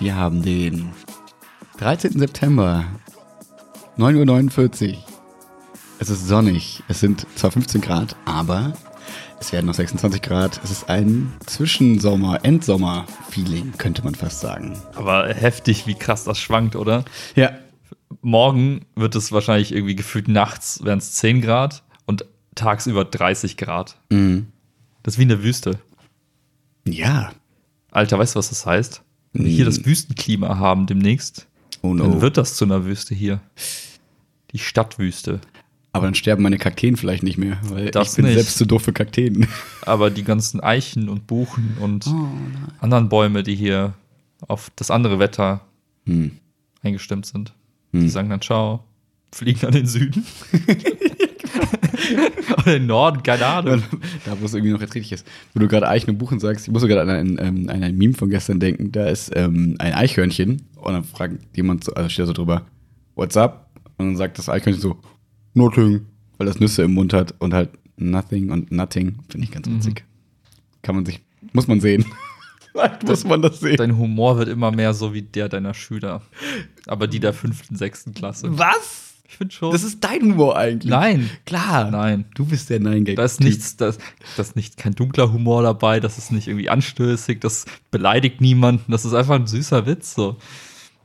Wir haben den 13. September, 9.49 Uhr. Es ist sonnig. Es sind zwar 15 Grad, aber es werden noch 26 Grad. Es ist ein Zwischensommer, Endsommer-Feeling, könnte man fast sagen. Aber heftig, wie krass das schwankt, oder? Ja. Morgen wird es wahrscheinlich irgendwie gefühlt nachts wären es 10 Grad und tagsüber 30 Grad. Mhm. Das ist wie in der Wüste. Ja. Alter, weißt du, was das heißt? Wenn wir hier das Wüstenklima haben demnächst, Oh no. dann wird das zu einer Wüste hier. Die Stadtwüste. Aber dann sterben meine Kakteen vielleicht nicht mehr, weil Das ich bin nicht. selbst zu doof für Kakteen. Aber die ganzen Eichen und Buchen und Oh, anderen Bäume, die hier auf das andere Wetter Hm. eingestimmt sind, die sagen dann Ciao, fliegen an den Süden. Oder den Norden, keine Ahnung. da, wo es irgendwie noch erträglich ist. Wo du gerade Eichen und Buchen sagst, ich muss sogar an ein, ähm, an ein Meme von gestern denken. Da ist ähm, ein Eichhörnchen und dann fragt jemand so, also steht da so drüber, what's up? Und dann sagt das Eichhörnchen so, nothing, weil das Nüsse im Mund hat und halt nothing und nothing. Finde ich ganz witzig. Kann man sich, muss man sehen. Vielleicht muss man das sehen. Dein Humor wird immer mehr so wie der deiner Schüler. Aber die der fünften, sechsten Klasse. Was? Ich finde schon. Das ist dein Humor eigentlich. Nein. Klar. Nein. Du bist der Nein-Gag. Da ist nichts, da ist, da ist nicht kein dunkler Humor dabei, das ist nicht irgendwie anstößig, das beleidigt niemanden, das ist einfach ein süßer Witz. So.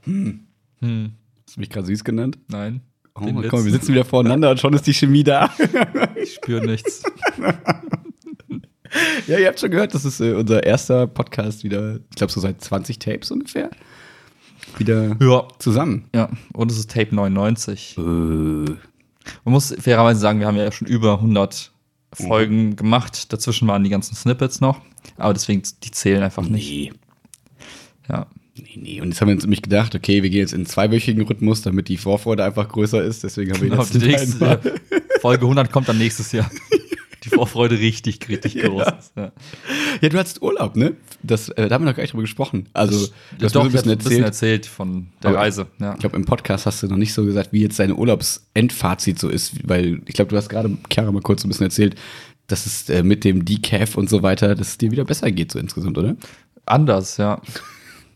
Hm. Hast du mich gerade süß genannt? Nein. Oh, komm, Witz. wir sitzen wieder voreinander und schon ist die Chemie da. Ich spüre nichts. ja, ihr habt schon gehört, das ist äh, unser erster Podcast wieder, ich glaube so seit 20 Tapes ungefähr. Wieder Ja. zusammen. Ja, und es ist Tape 99. Äh, Man muss fairerweise sagen, wir haben ja schon über 100 Folgen gemacht. Dazwischen waren die ganzen Snippets noch. Aber deswegen, die zählen einfach nicht. nee. Ja. Nee, nee. Und jetzt haben wir uns nämlich gedacht, okay, wir gehen jetzt in einen zweiwöchigen Rhythmus, damit die Vorfreude einfach größer ist. Deswegen haben wir Genau, jetzt die nächste, Folge 100 kommt dann nächstes Jahr. Die Vorfreude richtig, richtig groß. ist, Ja. Ja, du hattest Urlaub, ne? Das, äh, da haben wir noch gar nicht drüber gesprochen. Also, du hast Doch, mir so ich hab ein bisschen erzählt von der Aber Reise. Ja. Ich glaube, im Podcast hast du noch nicht so gesagt, wie jetzt deine Urlaubsendfazit so ist, weil ich glaube, du hast gerade Chiara mal kurz ein bisschen erzählt, dass es äh, mit dem Decaf und so weiter, dass es dir wieder besser geht, so insgesamt, oder? Anders, ja.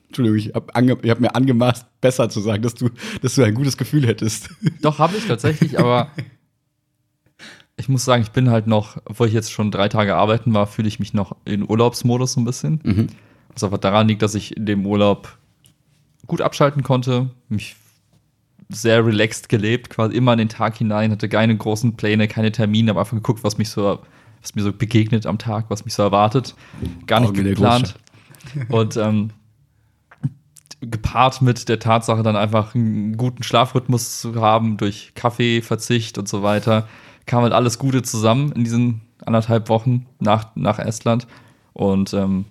Entschuldigung, ich habe hab mir angemaßt, besser zu sagen, dass du, dass du ein gutes Gefühl hättest. Doch, habe ich tatsächlich, aber ich muss sagen, ich bin halt noch, obwohl ich jetzt schon drei Tage arbeiten war, fühle ich mich noch in Urlaubsmodus so ein bisschen. Mhm. Was einfach daran liegt, dass ich in dem Urlaub gut abschalten konnte, mich sehr relaxed gelebt, quasi immer in den Tag hinein, hatte keine großen Pläne, keine Termine, habe einfach geguckt, was mich so, was mir so begegnet am Tag, was mich so erwartet. Gar nicht Augen geplant. Und ähm, gepaart mit der Tatsache, dann einfach einen guten Schlafrhythmus zu haben durch Kaffeeverzicht und so weiter, kam halt alles Gute zusammen in diesen anderthalb Wochen nach, nach Estland. Und ähm,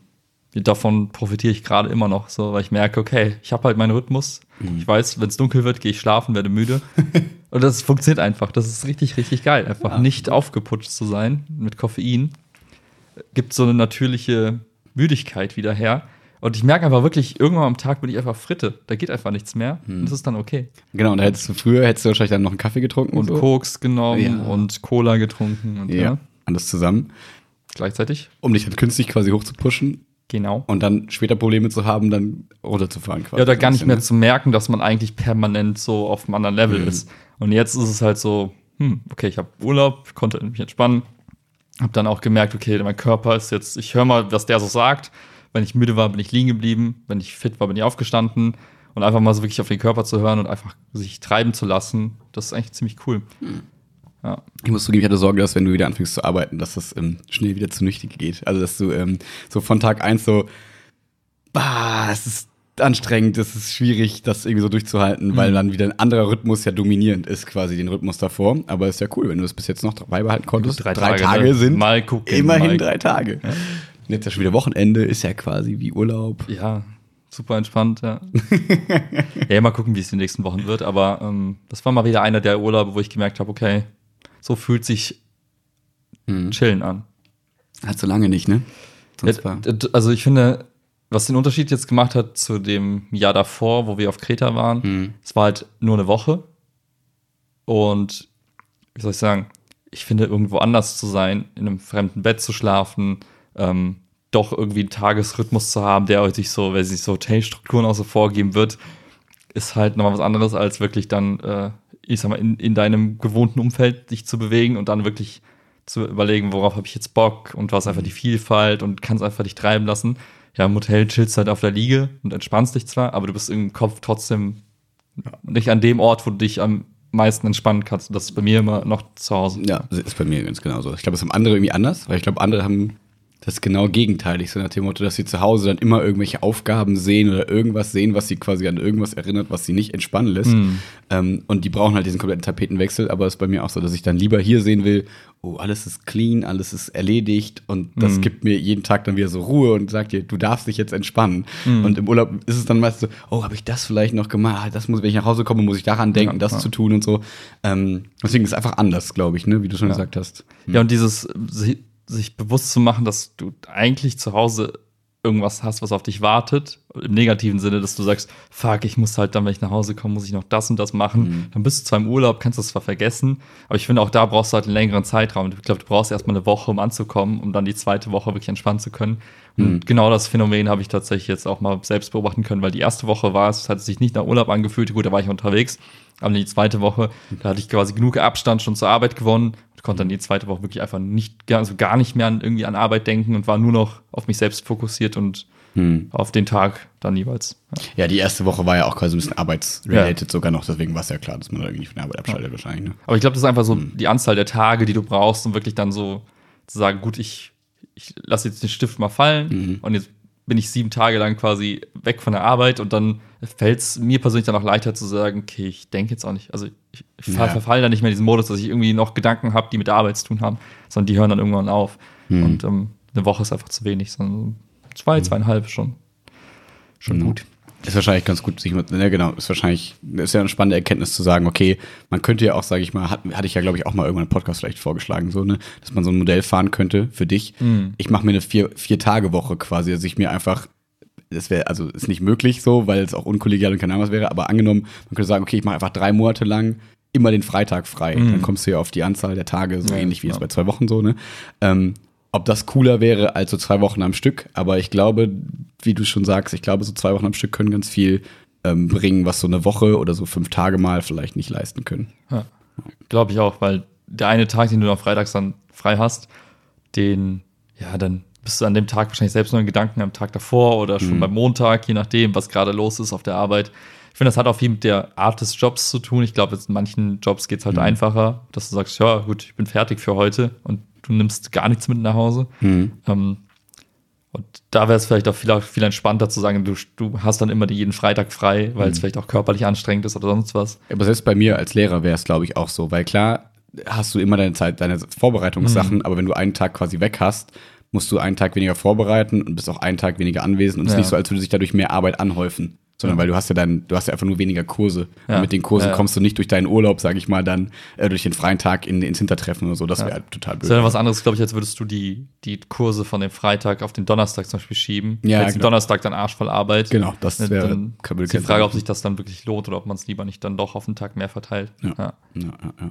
davon profitiere ich gerade immer noch so, weil ich merke, okay, ich habe halt meinen Rhythmus. Ich weiß, wenn es dunkel wird, gehe ich schlafen, werde müde. und das funktioniert einfach. Das ist richtig, richtig geil. Einfach Ja. nicht aufgeputscht zu sein mit Koffein. Gibt so eine natürliche Müdigkeit wieder her. Und ich merke einfach wirklich, irgendwann am Tag bin ich einfach Fritte. Da geht einfach nichts mehr. Und das ist dann okay. Genau, und da hättest du früher, hättest du wahrscheinlich dann noch einen Kaffee getrunken Und so. Koks genommen Ja. und Cola getrunken und ja. Ja, alles zusammen, gleichzeitig. um dich dann künstlich quasi hochzupushen Genau. und dann später Probleme zu haben, dann runterzufahren quasi. Ja, oder gar nicht mehr zu merken, dass man eigentlich permanent so auf einem anderen Level Mhm. ist. Und jetzt ist es halt so, hm, okay, ich habe Urlaub, konnte mich entspannen, habe dann auch gemerkt, okay, mein Körper ist jetzt, ich höre mal, was der so sagt. Wenn ich müde war, bin ich liegen geblieben. Wenn ich fit war, bin ich aufgestanden. Und einfach mal so wirklich auf den Körper zu hören und einfach sich treiben zu lassen, das ist eigentlich ziemlich cool. Ja. Ich muss zugeben, ich hatte Sorge, dass wenn du wieder anfängst zu arbeiten, dass das ähm, schnell wieder zunichte geht. Also, dass du ähm, so von Tag eins so, bah, es ist anstrengend, es ist schwierig, das irgendwie so durchzuhalten, Mhm. weil dann wieder ein anderer Rhythmus ja dominierend ist, quasi den Rhythmus davor. Aber ist ja cool, wenn du das bis jetzt noch beibehalten konntest. Gut, drei Tage, ne? sind Mal gucken, immerhin mal- drei Tage. Und jetzt ja schon wieder Wochenende, ist ja quasi wie Urlaub. Ja, super entspannt, ja. ja, mal gucken, wie es in den nächsten Wochen wird. Aber ähm, das war mal wieder einer der Urlaube, wo ich gemerkt habe, okay, so fühlt sich Mhm. Chillen an. Hat so lange nicht, ne? Ja, Also ich finde, was den Unterschied jetzt gemacht hat zu dem Jahr davor, wo wir auf Kreta waren, Mhm. es war halt nur eine Woche. Und wie soll ich sagen, ich finde, irgendwo anders zu sein, in einem fremden Bett zu schlafen, ähm, doch irgendwie einen Tagesrhythmus zu haben, der sich so, weil sich so Hotelstrukturen auch so vorgeben wird, ist halt nochmal was anderes, als wirklich dann, äh, ich sag mal, in, in deinem gewohnten Umfeld dich zu bewegen und dann wirklich zu überlegen, worauf habe ich jetzt Bock und was einfach die Vielfalt und kannst einfach dich treiben lassen. Ja, im Hotel chillst halt auf der Liege und entspannst dich zwar, aber du bist im Kopf trotzdem nicht an dem Ort, wo du dich am meisten entspannen kannst. Das ist bei mir immer noch zu Hause. Ja, ist bei mir ganz genauso. Ich glaube, das haben andere irgendwie anders, weil ich glaube, andere haben das genau gegenteilig, so nach dem Motto, dass sie zu Hause dann immer irgendwelche Aufgaben sehen oder irgendwas sehen, was sie quasi an irgendwas erinnert, was sie nicht entspannen lässt. Mhm. Ähm, und die brauchen halt diesen kompletten Tapetenwechsel, aber es ist bei mir auch so, dass ich dann lieber hier sehen will, oh, alles ist clean, alles ist erledigt und das Mhm. gibt mir jeden Tag dann wieder so Ruhe und sagt dir, du darfst dich jetzt entspannen. Mhm. Und im Urlaub ist es dann meist so, oh, habe ich das vielleicht noch gemacht? Das muss, wenn ich nach Hause komme, muss ich daran denken, Ja, das ja. zu tun und so. Ähm, deswegen ist es einfach anders, glaube ich, ne, wie du schon Ja. gesagt hast. Ja, und dieses sich bewusst zu machen, dass du eigentlich zu Hause irgendwas hast, was auf dich wartet, im negativen Sinne, dass du sagst, fuck, ich muss halt dann, wenn ich nach Hause komme, muss ich noch das und das machen. Mhm. Dann bist du zwar im Urlaub, kannst das zwar vergessen, aber ich finde auch da brauchst du halt einen längeren Zeitraum. Ich glaube, du brauchst erstmal eine Woche, um anzukommen, um dann die zweite Woche wirklich entspannen zu können. Und Mhm. genau das Phänomen habe ich tatsächlich jetzt auch mal selbst beobachten können, weil die erste Woche war es, hat sich nicht nach Urlaub angefühlt, gut, da war ich unterwegs, aber die zweite Woche, da hatte ich quasi genug Abstand schon zur Arbeit gewonnen konnte dann die zweite Woche wirklich einfach nicht, also gar nicht mehr an, irgendwie an Arbeit denken und war nur noch auf mich selbst fokussiert und Hm. auf den Tag dann jeweils. Ja. Ja, die erste Woche war ja auch quasi ein bisschen arbeitsrelated sogar noch, deswegen war es ja klar, dass man da irgendwie von der Arbeit abschaltet wahrscheinlich. Ne? Aber ich glaube, das ist einfach so die Anzahl der Tage, die du brauchst, um wirklich dann so zu sagen, gut, ich, ich lasse jetzt den Stift mal fallen und jetzt bin ich sieben Tage lang quasi weg von der Arbeit und dann fällt es mir persönlich dann auch leichter zu sagen, okay, ich denke jetzt auch nicht, also ich, ich Ja. verfalle dann nicht mehr in diesen Modus, dass ich irgendwie noch Gedanken habe, die mit der Arbeit zu tun haben, sondern die hören dann irgendwann auf. Und ähm, eine Woche ist einfach zu wenig, sondern zwei, zweieinhalb schon. Schon Genau. gut. Ist wahrscheinlich ganz gut, sich mit, ne, genau, ist wahrscheinlich, ist ja eine spannende Erkenntnis zu sagen, okay, man könnte ja auch, sage ich mal, hat, hatte ich ja, glaube ich, auch mal irgendwann im Podcast vielleicht vorgeschlagen, so, ne, dass man so ein Modell fahren könnte für dich. Ich mache mir eine vier, vier Tage Woche quasi, dass ich mir einfach, das wäre, also ist nicht möglich so, weil es auch unkollegial und keine Ahnung was wäre, aber angenommen, man könnte sagen, okay, ich mache einfach drei Monate lang immer den Freitag frei. Dann kommst du ja auf die Anzahl der Tage, so Ja, ähnlich wie es ja. bei zwei Wochen so, ne? Ähm, ob das cooler wäre als so zwei Wochen am Stück, aber ich glaube, wie du schon sagst, ich glaube, so zwei Wochen am Stück können ganz viel ähm, bringen, was so eine Woche oder so fünf Tage mal vielleicht nicht leisten können. Ja, glaube ich auch, weil der eine Tag, den du am Freitags dann frei hast, den, ja, dann bist du an dem Tag wahrscheinlich selbst nur in Gedanken am Tag davor oder schon Mhm. beim Montag, je nachdem, was gerade los ist auf der Arbeit. Ich finde, das hat auch viel mit der Art des Jobs zu tun. Ich glaube, in manchen Jobs geht es halt Mhm. einfacher, dass du sagst, ja, gut, ich bin fertig für heute und du nimmst gar nichts mit nach Hause. Mhm. Ähm, und da wäre es vielleicht auch viel, viel entspannter zu sagen, du, du hast dann immer jeden Freitag frei, weil Mhm. es vielleicht auch körperlich anstrengend ist oder sonst was. Aber selbst bei mir als Lehrer wäre es, glaube ich, auch so, weil klar hast du immer deine Zeit, deine Vorbereitungssachen, aber wenn du einen Tag quasi weg hast, musst du einen Tag weniger vorbereiten und bist auch einen Tag weniger anwesend und es ist Ja. nicht so, als würde sich dadurch mehr Arbeit anhäufen. Sondern weil du hast ja dann, du hast ja einfach nur weniger Kurse. Ja. Und mit den Kursen Ja, ja. kommst du nicht durch deinen Urlaub, sage ich mal, dann äh, durch den freien Tag in, ins Hintertreffen oder so. Das wäre halt total Das blöd. wäre was anderes, glaube ich, als würdest du die, die Kurse von dem Freitag auf den Donnerstag zum Beispiel schieben. Ja, Jetzt genau. Donnerstag dann arschvoll Arbeit. Genau, das Ne, wäre- dann kann- ist die Frage, ob sich das dann wirklich lohnt oder ob man es lieber nicht dann doch auf den Tag mehr verteilt. Ja. Ja, ja, ja.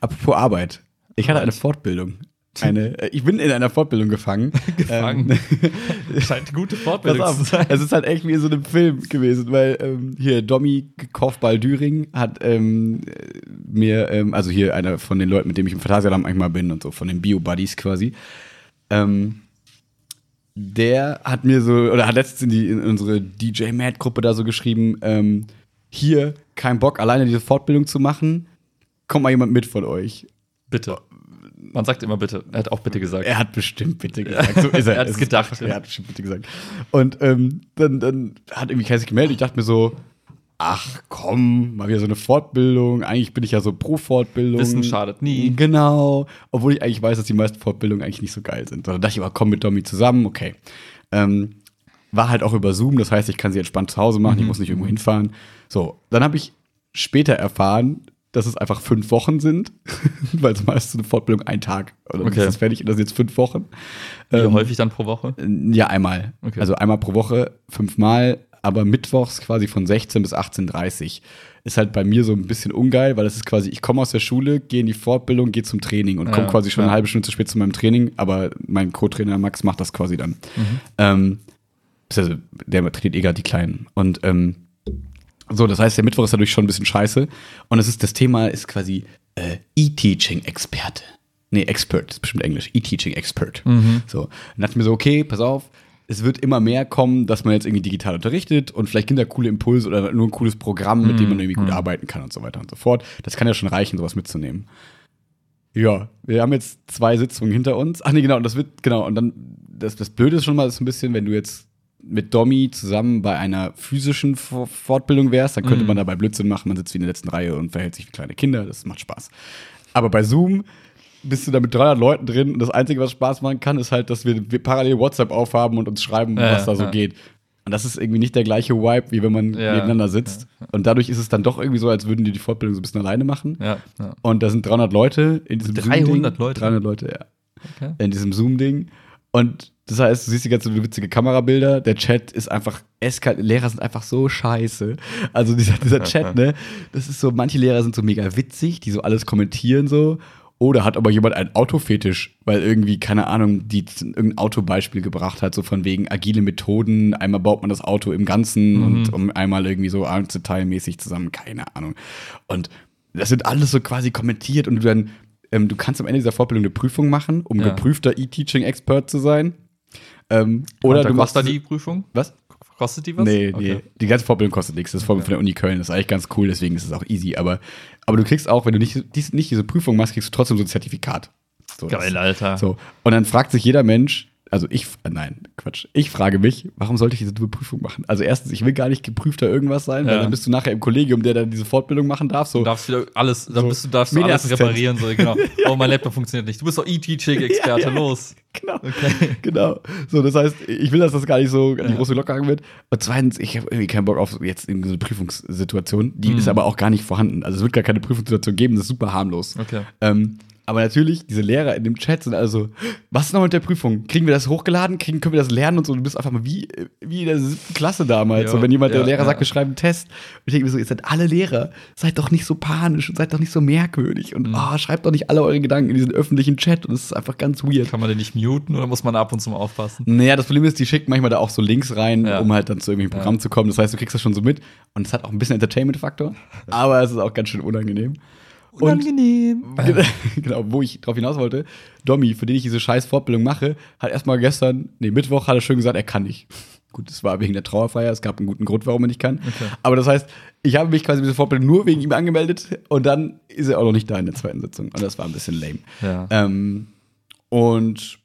Apropos Arbeit. Ich hatte eine Fortbildung. Eine, äh, ich bin in einer Fortbildung gefangen. Gefangen. Ähm, Scheint eine gute Fortbildung zu sein. es ist halt echt wie in so einem Film gewesen, weil ähm, hier Domi Kaufball Düring hat ähm, äh, mir, ähm, also hier einer von den Leuten, mit dem ich im Phantasialand manchmal bin und so, von den Bio-Buddies quasi, ähm, der hat mir so, oder hat letztens in, die, in unsere DJ-Mad-Gruppe da so geschrieben, ähm, hier, kein Bock, alleine diese Fortbildung zu machen, kommt mal jemand mit von euch. Bitte. Man sagt immer bitte. Er hat auch bitte gesagt. Er hat bestimmt bitte gesagt. So ist er. Er hat's Es gedacht. Er hat bestimmt bitte gesagt. Und ähm, dann, dann hat irgendwie keiner sich gemeldet. Ich dachte mir so, ach komm, mal wieder so eine Fortbildung. Eigentlich bin ich ja so pro Fortbildung. Wissen schadet nie. Genau. Obwohl ich eigentlich weiß, dass die meisten Fortbildungen eigentlich nicht so geil sind. Da dachte ich aber, komm mit Domi zusammen, okay. Ähm, war halt auch über Zoom, das heißt, ich kann sie entspannt zu Hause machen, ich Mhm. muss nicht irgendwo hinfahren. So, dann habe ich später erfahren, dass es einfach fünf Wochen sind, weil es meist so eine Fortbildung ein Tag oder Okay. ist es fertig und das sind jetzt fünf Wochen. Wie Ähm, häufig dann pro Woche? Ja, einmal. Okay. Also einmal pro Woche, fünfmal, aber mittwochs quasi von 16 bis 18.30 Ist halt bei mir so ein bisschen ungeil, weil das ist quasi, ich komme aus der Schule, gehe in die Fortbildung, gehe zum Training und Ja, komme quasi schon ja. eine halbe Stunde zu spät zu meinem Training, aber mein Co-Trainer Max macht das quasi dann. Mhm. Ähm, also der trainiert eh gerade die Kleinen. Und ähm, so, das heißt, der Mittwoch ist dadurch schon ein bisschen scheiße. Und es ist, das Thema ist quasi äh, E-Teaching-Experte. Nee, Expert, das ist bestimmt Englisch. E-Teaching-Expert. So, dann dachte ich mir so, okay, pass auf, es wird immer mehr kommen, dass man jetzt irgendwie digital unterrichtet und vielleicht gibt da coole Impulse oder nur ein cooles Programm, mit dem man irgendwie gut arbeiten kann und so weiter und so fort. Das kann ja schon reichen, sowas mitzunehmen. Ja, wir haben jetzt zwei Sitzungen hinter uns. Ach nee, genau, und das wird, genau, und dann, das, das Blöde ist schon mal so ein bisschen, wenn du jetzt mit Domi zusammen bei einer physischen For- Fortbildung wärst, dann könnte Mhm. man dabei Blödsinn machen, man sitzt wie in der letzten Reihe und verhält sich wie kleine Kinder, das macht Spaß. Aber bei Zoom bist du da mit 300 Leuten drin und das Einzige, was Spaß machen kann, ist halt, dass wir, wir parallel WhatsApp aufhaben und uns schreiben, Ja, was da so ja. geht. Und das ist irgendwie nicht der gleiche Vibe, wie wenn man Ja, nebeneinander sitzt. Und dadlich ist es dann doch irgendwie so, als würden die die Fortbildung so ein bisschen alleine machen. Und da sind 300 Leute in diesem 300 Zoom-Ding. Leute? 300 Leute, ja. Okay. In diesem Zoom-Ding. Und das heißt, du siehst die ganzen witzige Kamerabilder. Der Chat ist einfach eskal Lehrer sind einfach so scheiße. Also dieser, dieser Chat, ne? Das ist so, manche Lehrer sind so mega witzig, die so alles kommentieren so. Oder hat aber jemand einen Autofetisch, weil irgendwie, keine Ahnung, die irgendein Autobeispiel gebracht hat, so von wegen agile Methoden. Einmal baut man das Auto im Ganzen und um einmal irgendwie so detailmäßig zusammen, keine Ahnung. Und das wird alles so quasi kommentiert und du dann, ähm, du kannst am Ende dieser Fortbildung eine Prüfung machen, um Ja. geprüfter E-Teaching-Expert zu sein. Ähm, oder du machst kostet die Prüfung? Was? Kostet die was? Nee, Okay. nee. Die ganze Fortbildung kostet nichts. Das ist von, von der Uni Köln. Das ist eigentlich ganz cool, deswegen ist es auch easy. Aber, aber du kriegst auch, wenn du nicht, dies, nicht diese Prüfung machst, kriegst du trotzdem so ein Zertifikat. So, Geil, Alter. So. Und dann fragt sich jeder Mensch, also ich, äh, nein, Quatsch. Ich frage mich, warum sollte ich diese dumme Prüfung machen? Also erstens, ich will gar nicht geprüfter irgendwas sein, weil Ja. dann bist du nachher im Kollegium, der dann diese Fortbildung machen darf. So, Du darfst wieder alles, dann So, bist du, darfst du alles reparieren. So, genau. Oh, mein Laptop funktioniert nicht. Du bist doch E-Teaching-Experte, Ja, ja. los. Genau. Okay. Genau. So, das heißt, ich will, dass das gar nicht so an die Ja. große Glocke gehangen wird. Und zweitens, ich habe irgendwie keinen Bock auf jetzt irgendeine Prüfungssituation. Die Mhm. ist aber auch gar nicht vorhanden. Also es wird gar keine Prüfungssituation geben, das ist super harmlos. Okay. Ähm, aber natürlich, diese Lehrer in dem Chat sind also, was ist noch mit der Prüfung? Kriegen wir das hochgeladen? Kriegen, können wir das lernen und so? Du bist einfach mal wie, wie in der siebten Klasse damals. Ja, so, wenn jemand, der ja, Lehrer ja. sagt, wir schreiben einen Test. Und ich denke mir so, ihr seid alle Lehrer. Seid doch nicht so panisch und seid doch nicht so merkwürdig. Mhm. Und ah, schreibt doch nicht alle eure Gedanken in diesen öffentlichen Chat. Und es ist einfach ganz weird. Kann man den nicht muten oder muss man ab und zu mal aufpassen? Naja, das Problem ist, die schicken manchmal da auch so Links rein, um halt dann zu irgendwelchen Programmen zu kommen. Das heißt, du kriegst das schon so mit. Und es hat auch ein bisschen Entertainment-Faktor. aber es ist auch ganz schön unangenehm. Unangenehm. Und, genau, wo ich drauf hinaus wollte, Domi, für den ich diese scheiß Fortbildung mache, hat erstmal gestern, nee, Mittwoch hat er schön gesagt, er kann nicht. Gut, das war wegen der Trauerfeier, es gab einen guten Grund, warum er nicht kann. Okay. Aber das heißt, ich habe mich quasi für diese Fortbildung nur wegen ihm angemeldet und dann ist er auch noch nicht da in der zweiten Sitzung. Und das war ein bisschen lame. Ja. Ähm, und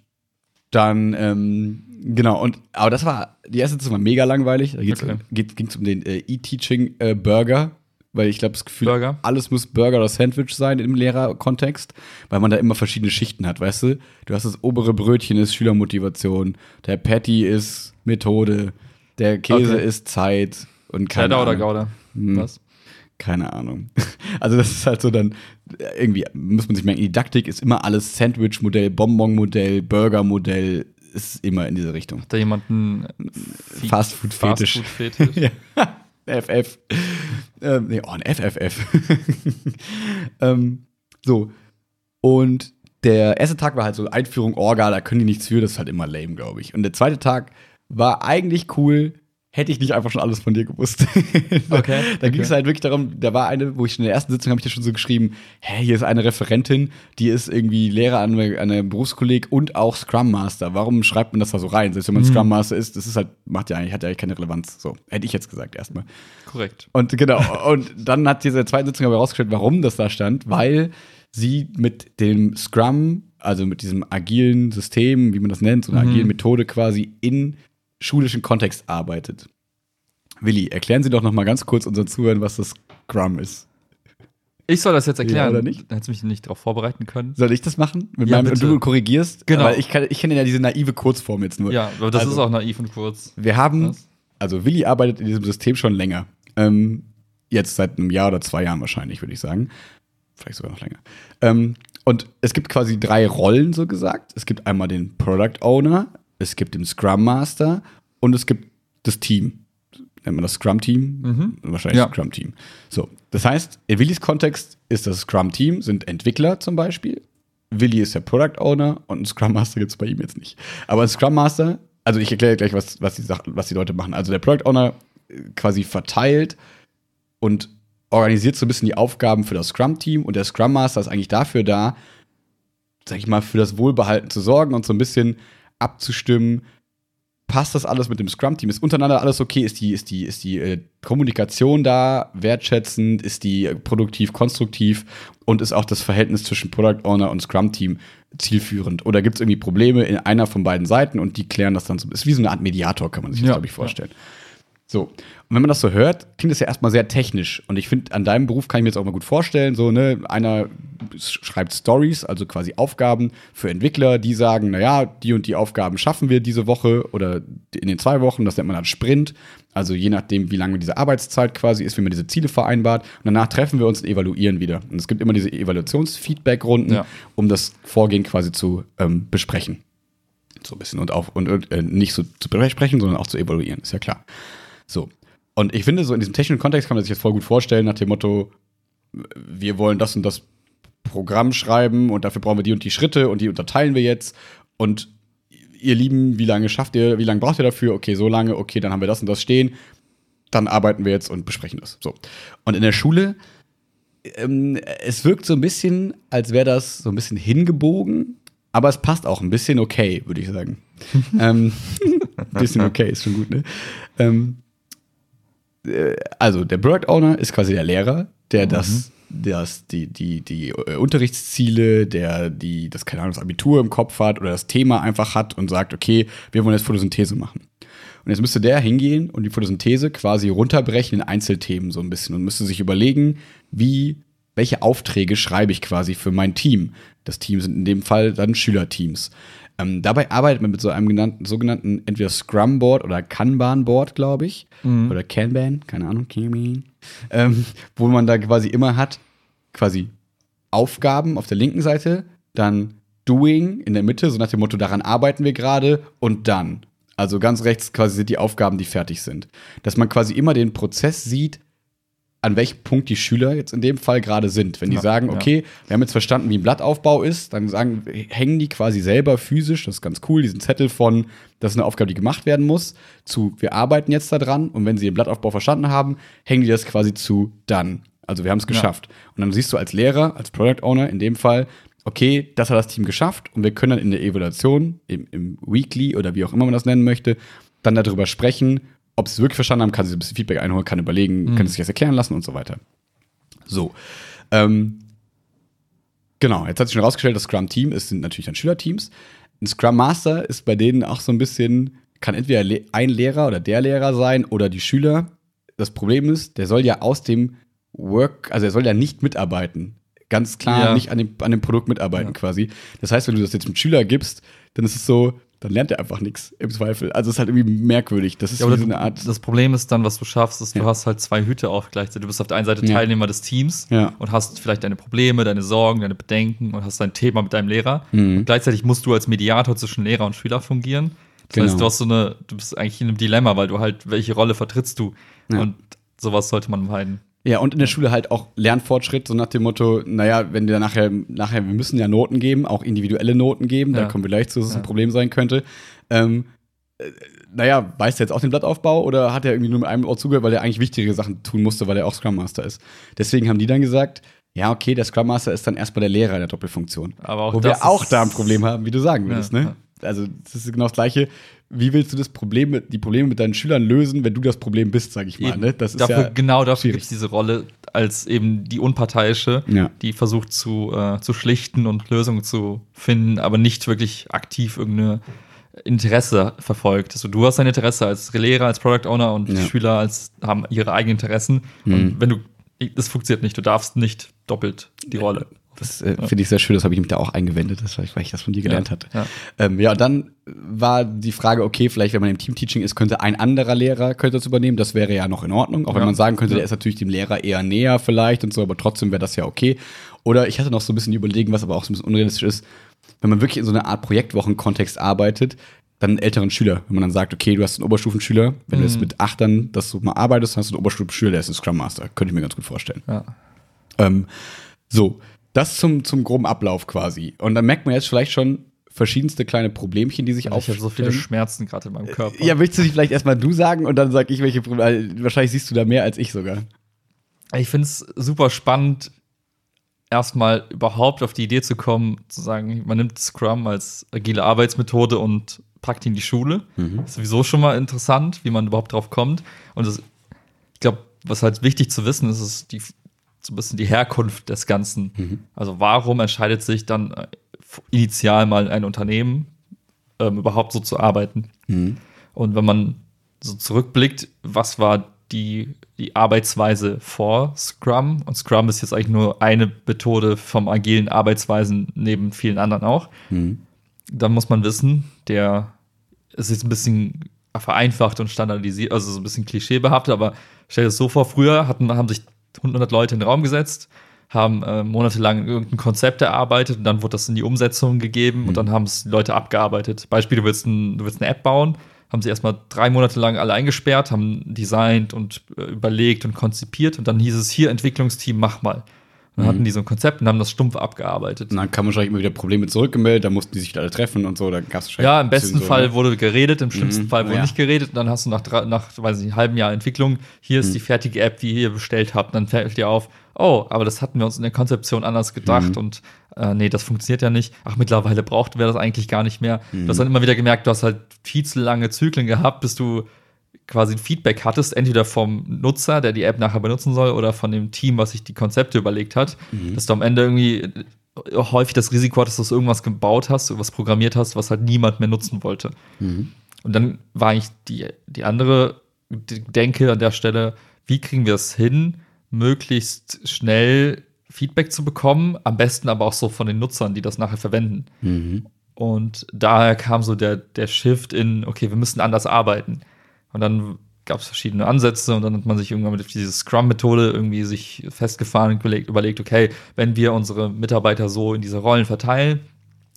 dann, ähm, genau, und aber das war, die erste Sitzung war mega langweilig. Da Okay. geht, ging's um den äh, E-Teaching-Burger, weil ich glaube, das Gefühl, Burger? alles muss Burger oder Sandwich sein im Lehrerkontext, weil man da immer verschiedene Schichten hat, weißt du? Du hast das obere Brötchen ist Schülermotivation, der Patty ist Methode, der Käse Okay. ist Zeit und keine oder Ahnung. Gouda? Hm. Was? Keine Ahnung. Also das ist halt so dann, irgendwie muss man sich merken, Didaktik ist immer alles Sandwich-Modell, Bonbon-Modell, Burger-Modell, ist immer in diese Richtung. Hat da jemand einen Fastfood-Fetisch. Fastfood-Fetisch? Ja. FF. Ähm, nee, oh, ein FFF. ähm, so. Und der erste Tag war halt so Einführung Orga, da können die nichts für, das ist halt immer lame, glaube ich. Und der zweite Tag war eigentlich cool, hätte ich nicht einfach schon alles von dir gewusst. Okay, Da ging es okay. halt wirklich darum, da war eine, wo ich in der ersten Sitzung habe ich dir schon so geschrieben, hä, hier ist eine Referentin, die ist irgendwie Lehrer an einer Berufskolleg und auch Scrum Master. Warum schreibt man das da so rein? Selbst wenn man Scrum Master ist, das ist halt, macht ja eigentlich, hat ja eigentlich keine Relevanz. So, hätte ich jetzt gesagt erstmal. Korrekt. Und genau, und dann hat diese zweite Sitzung aber herausgestellt, warum das da stand, weil sie mit dem Scrum, also mit diesem agilen System, wie man das nennt, so einer Mhm. agilen Methode quasi in schulischen Kontext arbeitet. Willi, erklären Sie doch noch mal ganz kurz unseren Zuhörern, was das Scrum ist. Ich soll das jetzt erklären. Ja, oder nicht? Da hättest du mich nicht darauf vorbereiten können. Soll ich das machen? Mit Ja, meinem, und bitte. du korrigierst? Genau. Weil ich, kann- ich kenne ja diese naive Kurzform jetzt nur. Ja, aber das Also- ist auch naiv und kurz. Wir haben, Was? also Willi arbeitet in diesem System schon länger. Ähm, jetzt seit einem Jahr oder zwei Jahren wahrscheinlich, würde ich sagen. Vielleicht sogar noch länger. Ähm, und es gibt quasi drei Rollen, so gesagt. Es gibt einmal den Product Owner, es gibt den Scrum Master und es gibt das Team. Nennt man das Scrum-Team? Wahrscheinlich Ja. Scrum-Team. So, das heißt, in Willis Kontext ist das Scrum-Team, sind Entwickler zum Beispiel. Willi ist der Product Owner und einen Scrum Master gibt es bei ihm jetzt nicht. Aber ein Scrum Master, also ich erkläre gleich, was, was, die was die Leute machen. Also der Product Owner äh, quasi verteilt und organisiert so ein bisschen die Aufgaben für das Scrum-Team und der Scrum Master ist eigentlich dafür da, sag ich mal, für das Wohlbehalten zu sorgen und so ein bisschen abzustimmen, passt das alles mit dem Scrum-Team? Ist untereinander alles okay? Ist die, ist die, ist die äh, Kommunikation da wertschätzend? Ist die äh, produktiv, konstruktiv? Und ist auch das Verhältnis zwischen Product Owner und Scrum-Team zielführend? Oder gibt es irgendwie Probleme in einer von beiden Seiten und die klären das dann so? Ist wie so eine Art Mediator, kann man sich das, Ja, glaube ich, vorstellen. So. Und wenn man das so hört, klingt das ja erstmal sehr technisch. Und ich finde, an deinem Beruf kann ich mir jetzt auch mal gut vorstellen, so, ne, einer sch- schreibt Stories, also quasi Aufgaben für Entwickler, die sagen, naja, die und die Aufgaben schaffen wir diese Woche oder in den zwei Wochen, das nennt man dann Sprint. Also je nachdem, wie lange diese Arbeitszeit quasi ist, wie man diese Ziele vereinbart. Und danach treffen wir uns und evaluieren wieder. Und es gibt immer diese Evaluationsfeedback-Runden, Ja. um das Vorgehen quasi zu ähm, besprechen. So ein bisschen und auch und, und äh, nicht so zu besprechen, sondern auch zu evaluieren, ist ja klar. So. Und ich finde, so in diesem technischen Kontext kann man sich das voll gut vorstellen, nach dem Motto, wir wollen das und das Programm schreiben und dafür brauchen wir die und die Schritte und die unterteilen wir jetzt. Und ihr Lieben, wie lange schafft ihr, wie lange braucht ihr dafür? Okay, so lange, okay, dann haben wir das und das stehen. Dann arbeiten wir jetzt und besprechen das. So. Und in der Schule, ähm, es wirkt so ein bisschen, als wäre das so ein bisschen hingebogen, aber es passt auch ein bisschen okay, würde ich sagen. ähm, ein bisschen okay ist schon gut, ne? Ähm, äh, also der Product Owner ist quasi der Lehrer, der das, das die, die, die äh, Unterrichtsziele, der die, das, keine Ahnung, das Abitur im Kopf hat oder das Thema einfach hat und sagt, okay, wir wollen jetzt Photosynthese machen. Und jetzt müsste der hingehen und die Photosynthese quasi runterbrechen in Einzelthemen so ein bisschen und müsste sich überlegen, wie, welche Aufträge schreibe ich quasi für mein Team. Das Team sind in dem Fall dann Schülerteams. Ähm, dabei arbeitet man mit so einem genannten, sogenannten entweder Scrum-Board oder Kanban-Board, glaube ich. Oder Kanban, keine Ahnung, Kanban. Ähm, wo man da quasi immer hat, quasi Aufgaben auf der linken Seite, dann Doing in der Mitte, so nach dem Motto, daran arbeiten wir gerade und dann. Also ganz rechts quasi sind die Aufgaben, die fertig sind. Dass man quasi immer den Prozess sieht, an welchem Punkt die Schüler jetzt in dem Fall gerade sind. Wenn die Ja, sagen, ja. okay, wir haben jetzt verstanden, wie ein Blattaufbau ist, dann sagen, hängen die quasi selber physisch, das ist ganz cool, diesen Zettel von, das ist eine Aufgabe, die gemacht werden muss, zu, wir arbeiten jetzt da dran und wenn sie den Blattaufbau verstanden haben, hängen die das quasi zu dann. Also wir haben es geschafft. Und dann siehst du als Lehrer, als Product Owner in dem Fall, okay, das hat das Team geschafft und wir können dann in der Evaluation, im, im Weekly oder wie auch immer man das nennen möchte, dann darüber sprechen, ob sie es wirklich verstanden haben, kann sie ein bisschen Feedback einholen, kann überlegen, kann es sich das erklären lassen und so weiter. So. Ähm, genau, jetzt hat sich schon rausgestellt, das Scrum-Team ist, sind natürlich dann Schülerteams. Ein Scrum Master ist bei denen auch so ein bisschen, kann entweder ein Lehrer oder der Lehrer sein oder die Schüler. Das Problem ist, der soll ja aus dem Work, also er soll ja nicht mitarbeiten. Ganz klar Ja. nicht an dem, an dem Produkt mitarbeiten quasi. Das heißt, wenn du das jetzt mit Schüler gibst, dann ist es so, dann lernt er einfach nichts im Zweifel. Also es ist halt irgendwie merkwürdig. Das ist Ja, so eine Art. das Problem ist dann, was du schaffst, ist, Ja. du hast halt zwei Hüte auf gleichzeitig. Du bist auf der einen Seite Ja. Teilnehmer des Teams und hast vielleicht deine Probleme, deine Sorgen, deine Bedenken und hast dein Thema mit deinem Lehrer. Mhm. Und gleichzeitig musst du als Mediator zwischen Lehrer und Schüler fungieren. Das Genau. heißt, du hast so eine, du bist eigentlich in einem Dilemma, weil du halt, welche Rolle vertrittst du? Und sowas sollte man meiden. Ja, und in der Schule halt auch Lernfortschritt, so nach dem Motto, naja, wenn wir nachher, nachher, wir müssen ja Noten geben, auch individuelle Noten geben, da Ja. kommen wir gleich zu, dass es ein Ja. Problem sein könnte. Ähm, äh, naja, weiß der jetzt auch den Blattaufbau oder hat er irgendwie nur mit einem Ort zugehört, weil er eigentlich wichtige Sachen tun musste, weil er auch Scrum Master ist? Deswegen haben die dann gesagt, ja, okay, der Scrum Master ist dann erstmal der Lehrer in der Doppelfunktion. Aber auch Wo wir auch da ein Problem haben, wie du sagen willst, Ja, ne? Also, das ist genau das Gleiche. Wie willst du das Problem die Probleme mit deinen Schülern lösen, wenn du das Problem bist, sag ich mal, ne? Das ist dafür, ja genau dafür gibt es diese Rolle als eben die Unparteiische, Ja. die versucht zu, äh, zu schlichten und Lösungen zu finden, aber nicht wirklich aktiv irgendeine Interesse verfolgt. Also du hast dein Interesse als Lehrer, als Product Owner und die Ja. Schüler als, haben ihre eigenen Interessen. Mhm. Und wenn du, das funktioniert nicht, du darfst nicht doppelt die Rolle. Das äh, finde ich sehr schön, das habe ich mich da auch eingewendet, das, weil ich das von dir gelernt Ja, hatte. ja. Ähm, ja, dann war die Frage, okay, vielleicht, wenn man im Teamteaching ist, könnte ein anderer Lehrer könnte das übernehmen. Das wäre ja noch in Ordnung. Auch wenn Ja. man sagen könnte, Ja. der ist natürlich dem Lehrer eher näher vielleicht und so, aber trotzdem wäre das ja okay. Oder ich hatte noch so ein bisschen überlegen, was aber auch so ein bisschen unrealistisch ist, wenn man wirklich in so einer Art Projektwochenkontext arbeitet, dann älteren Schüler. Wenn man dann sagt, okay, du hast einen Oberstufenschüler, wenn du jetzt mit Achtern, dass du mal arbeitest, dann hast du einen Oberstufenschüler, der ist ein Scrum Master. Könnte ich mir ganz gut vorstellen. Ja. Ähm, so, das zum, zum groben Ablauf quasi. Und dann merkt man jetzt vielleicht schon verschiedenste kleine Problemchen, die sich Ich habe so viele. Schmerzen gerade in meinem Körper. Ja, willst du dich vielleicht erstmal du sagen und dann sag ich, welche Probleme. Wahrscheinlich siehst du da mehr als ich sogar. Ich finde es super spannend, erstmal überhaupt auf die Idee zu kommen, zu sagen, man nimmt Scrum als agile Arbeitsmethode und packt ihn in die Schule. Ist sowieso schon mal interessant, wie man überhaupt drauf kommt. Und das, ich glaube, was halt wichtig zu wissen ist, ist die, so ein bisschen die Herkunft des Ganzen. Also warum entscheidet sich dann äh, initial mal ein Unternehmen, ähm, überhaupt so zu arbeiten? Und wenn man so zurückblickt, was war die, die Arbeitsweise vor Scrum? Und Scrum ist jetzt eigentlich nur eine Methode vom agilen Arbeitsweisen neben vielen anderen auch. Dann muss man wissen, der es ist ein bisschen vereinfacht und standardisiert, also so ein bisschen klischeebehaftet, aber stell dir das so vor, früher hatten, haben sich 100 Leute in den Raum gesetzt, haben äh, monatelang irgendein Konzept erarbeitet und dann wurde das in die Umsetzung gegeben und dann haben es die Leute abgearbeitet. Beispiel, du willst, ein, du willst eine App bauen, haben sie erstmal drei Monate lang alle eingesperrt, haben designt und äh, überlegt und konzipiert und dann hieß es hier Entwicklungsteam, mach mal. Und dann hatten die so ein Konzept und haben das stumpf abgearbeitet. Und dann kam wahrscheinlich immer wieder Probleme zurückgemeldet, da mussten die sich alle treffen und so. Da gab es Ja, im besten Fall wurde geredet, im schlimmsten Mhm, Fall wurde ja. nicht geredet. Und dann hast du nach, nach weiß ich, nicht, einem halben Jahr Entwicklung, hier Mhm. ist die fertige App, die ihr bestellt habt. Dann fällt dir auf, oh, aber das hatten wir uns in der Konzeption anders gedacht Mhm. und äh, nee, das funktioniert ja nicht. Ach, mittlerweile braucht wir das eigentlich gar nicht mehr. Mhm. Du hast dann immer wieder gemerkt, du hast halt viel zu lange Zyklen gehabt, bis du quasi ein Feedback hattest, entweder vom Nutzer, der die App nachher benutzen soll, oder von dem Team, was sich die Konzepte überlegt hat, Mhm. dass du am Ende irgendwie äh, häufig das Risiko hattest, dass du irgendwas gebaut hast, irgendwas programmiert hast, was halt niemand mehr nutzen wollte. Und dann war eigentlich die, die andere Denke an der Stelle, wie kriegen wir es hin, möglichst schnell Feedback zu bekommen, am besten aber auch so von den Nutzern, die das nachher verwenden. Und daher kam so der, der Shift in, okay, wir müssen anders arbeiten. Und dann gab es verschiedene Ansätze und dann hat man sich irgendwann mit dieser Scrum-Methode irgendwie sich festgefahren und überlegt, überlegt, okay, wenn wir unsere Mitarbeiter so in diese Rollen verteilen,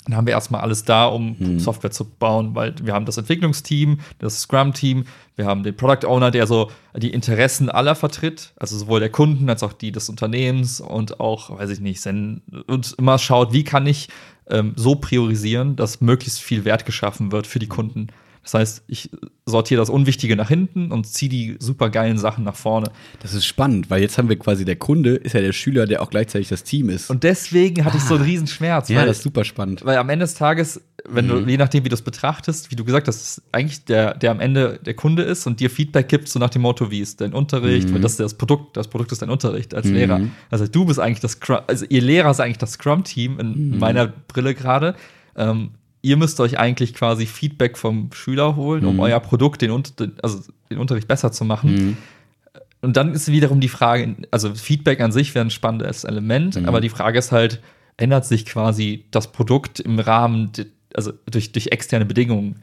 dann haben wir erstmal alles da, um Software zu bauen, weil wir haben das Entwicklungsteam, das Scrum-Team, wir haben den Product Owner, der so die Interessen aller vertritt, also sowohl der Kunden als auch die des Unternehmens und auch, weiß ich nicht, und immer schaut, wie kann ich ähm, so priorisieren, dass möglichst viel Wert geschaffen wird für die Kunden. Das heißt, ich sortiere das Unwichtige nach hinten und ziehe die super geilen Sachen nach vorne. Das ist spannend, weil jetzt haben wir quasi der Kunde, ist ja der Schüler, der auch gleichzeitig das Team ist. Und deswegen hatte ich so einen Riesenschmerz. ja, weil- das ist super spannend. Weil am Ende des Tages, wenn du, je nachdem, wie du es betrachtest, wie du gesagt hast, ist eigentlich der, der am Ende der Kunde ist und dir Feedback gibt, so nach dem Motto, wie ist dein Unterricht, weil das ist das Produkt, das Produkt ist dein Unterricht als Lehrer. Also du bist eigentlich das Scrum, also ihr Lehrer ist eigentlich das Scrum-Team in meiner Brille gerade. Ähm, ihr müsst euch eigentlich quasi Feedback vom Schüler holen, um euer Produkt, den, also den Unterricht besser zu machen. Und dann ist wiederum die Frage, also Feedback an sich wäre ein spannendes Element, aber die Frage ist halt, ändert sich quasi das Produkt im Rahmen, also durch, durch externe Bedingungen?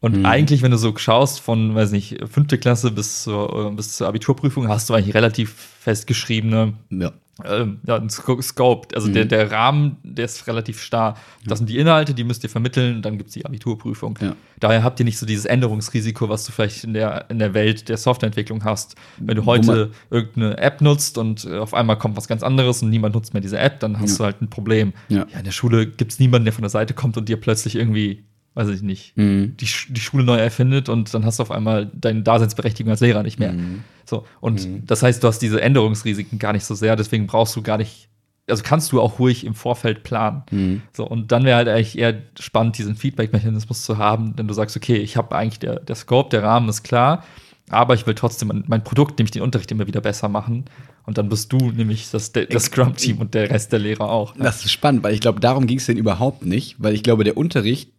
Und eigentlich, wenn du so schaust, von, weiß nicht, fünfte Klasse bis zur, bis zur Abiturprüfung, hast du eigentlich relativ festgeschriebene Ja. Ähm, ja, ein Sco- Scope. Also der, der Rahmen, der ist relativ starr. Das sind die Inhalte, die müsst ihr vermitteln, dann gibt es die Abiturprüfung. Ja. Daher habt ihr nicht so dieses Änderungsrisiko, was du vielleicht in der, in der Welt der Softwareentwicklung hast. Wenn du heute irgendeine App nutzt und äh, auf einmal kommt was ganz anderes und niemand nutzt mehr diese App, dann hast Ja. du halt ein Problem. Ja. in der Schule gibt es niemanden, der von der Seite kommt und dir plötzlich irgendwie, weiß ich nicht, Mhm. die, die Schule neu erfindet und dann hast du auf einmal deine Daseinsberechtigung als Lehrer nicht mehr. Mhm. So, und das heißt, du hast diese Änderungsrisiken gar nicht so sehr, deswegen brauchst du gar nicht, also kannst du auch ruhig im Vorfeld planen. Mhm. So, und dann wäre halt eigentlich eher spannend, diesen Feedback-Mechanismus zu haben, denn du sagst, okay, ich habe eigentlich der, der Scope, der Rahmen ist klar, aber ich will trotzdem mein, mein Produkt, nämlich den Unterricht immer wieder besser machen. Und dann bist du nämlich das, das Scrum-Team und der Rest der Lehrer auch. Das ist spannend, weil ich glaube, darum ging es denn überhaupt nicht, weil ich glaube, der Unterricht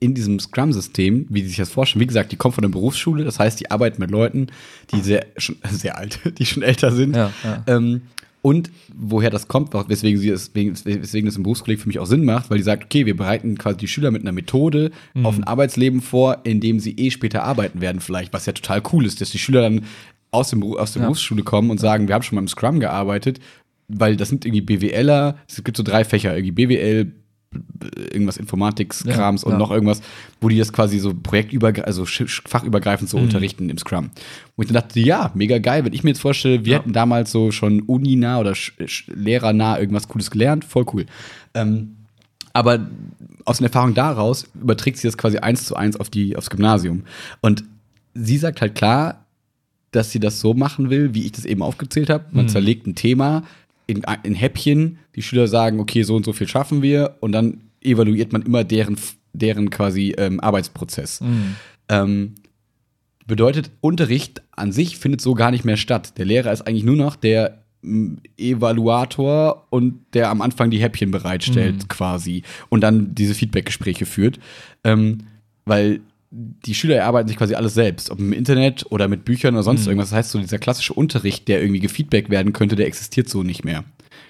in diesem Scrum-System, wie Sie sich das vorstellen, wie gesagt, die kommen von der Berufsschule, das heißt, die arbeiten mit Leuten, die sehr, schon, sehr alt, die schon älter sind. Ja, ja. Ähm, Und woher das kommt, weswegen, sie es, weswegen das im Berufskolleg für mich auch Sinn macht, weil die sagt, okay, wir bereiten quasi die Schüler mit einer Methode mhm. auf ein Arbeitsleben vor, in dem sie eh später arbeiten werden, vielleicht, was ja total cool ist, dass die Schüler dann aus, dem, aus der ja. Berufsschule kommen und sagen, wir haben schon mal im Scrum gearbeitet, weil das sind irgendwie BWLer, es gibt so drei Fächer, irgendwie BWL, irgendwas Informatik-Krams ja, und ja. noch irgendwas, wo die das quasi so projektübergreifend, also fachübergreifend so mhm. unterrichten im Scrum. Wo ich dann dachte, ja, mega geil, wenn ich mir jetzt vorstelle, wir ja. hätten damals so schon uninah oder lehrernah irgendwas Cooles gelernt, voll cool. Ähm, aber aus der Erfahrung daraus überträgt sie das quasi eins zu eins auf die, aufs Gymnasium. Und sie sagt halt klar, dass sie das so machen will, wie ich das eben aufgezählt habe. Man mhm. zerlegt ein Thema, in, in Häppchen. Die Schüler sagen, okay, so und so viel schaffen wir und dann evaluiert man immer deren, deren quasi ähm, Arbeitsprozess. Mhm. Ähm, bedeutet, Unterricht an sich findet so gar nicht mehr statt. Der Lehrer ist eigentlich nur noch der Evaluator und der am Anfang die Häppchen bereitstellt, mhm. quasi, und dann diese Feedbackgespräche führt. Ähm, weil die Schüler erarbeiten sich quasi alles selbst, ob im Internet oder mit Büchern oder sonst mhm. irgendwas. Das heißt, so dieser klassische Unterricht, der irgendwie gefeedback werden könnte, der existiert so nicht mehr,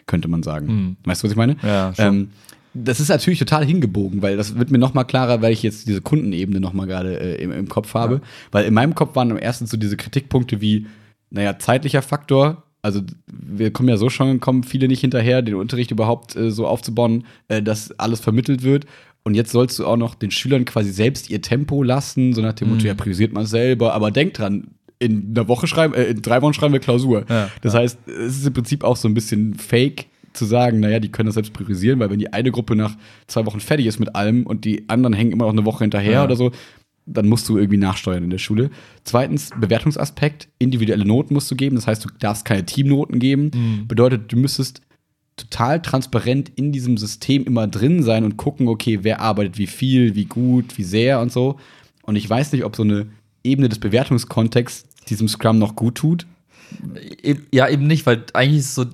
könnte man sagen. Mhm. Weißt du, was ich meine? Ja, schon. Ähm, das ist natürlich total hingebogen, weil das wird mir noch mal klarer, weil ich jetzt diese Kundenebene noch mal gerade äh, im, im, Kopf habe. Ja. Weil in meinem Kopf waren am ersten so diese Kritikpunkte wie, naja, zeitlicher Faktor. Also wir kommen ja so schon, kommen viele nicht hinterher, den Unterricht überhaupt äh, so aufzubauen, äh, dass alles vermittelt wird. Und jetzt sollst du auch noch den Schülern quasi selbst ihr Tempo lassen, so nach dem Motto, mhm. ja, priorisiert man selber, aber denk dran, in einer Woche schreiben, äh, in drei Wochen schreiben wir Klausur. Ja, das ja. heißt, es ist im Prinzip auch so ein bisschen fake zu sagen, naja, die können das selbst priorisieren, weil wenn die eine Gruppe nach zwei Wochen fertig ist mit allem und die anderen hängen immer noch eine Woche hinterher ja. oder so, dann musst du irgendwie nachsteuern in der Schule. Zweitens, Bewertungsaspekt, individuelle Noten musst du geben, das heißt, du darfst keine Teamnoten geben. Mhm. Bedeutet, du müsstest total transparent in diesem System immer drin sein und gucken, okay, wer arbeitet wie viel, wie gut, wie sehr und so. Und ich weiß nicht, ob so eine Ebene des Bewertungskontexts diesem Scrum noch gut tut. Ja, eben nicht, weil eigentlich ist so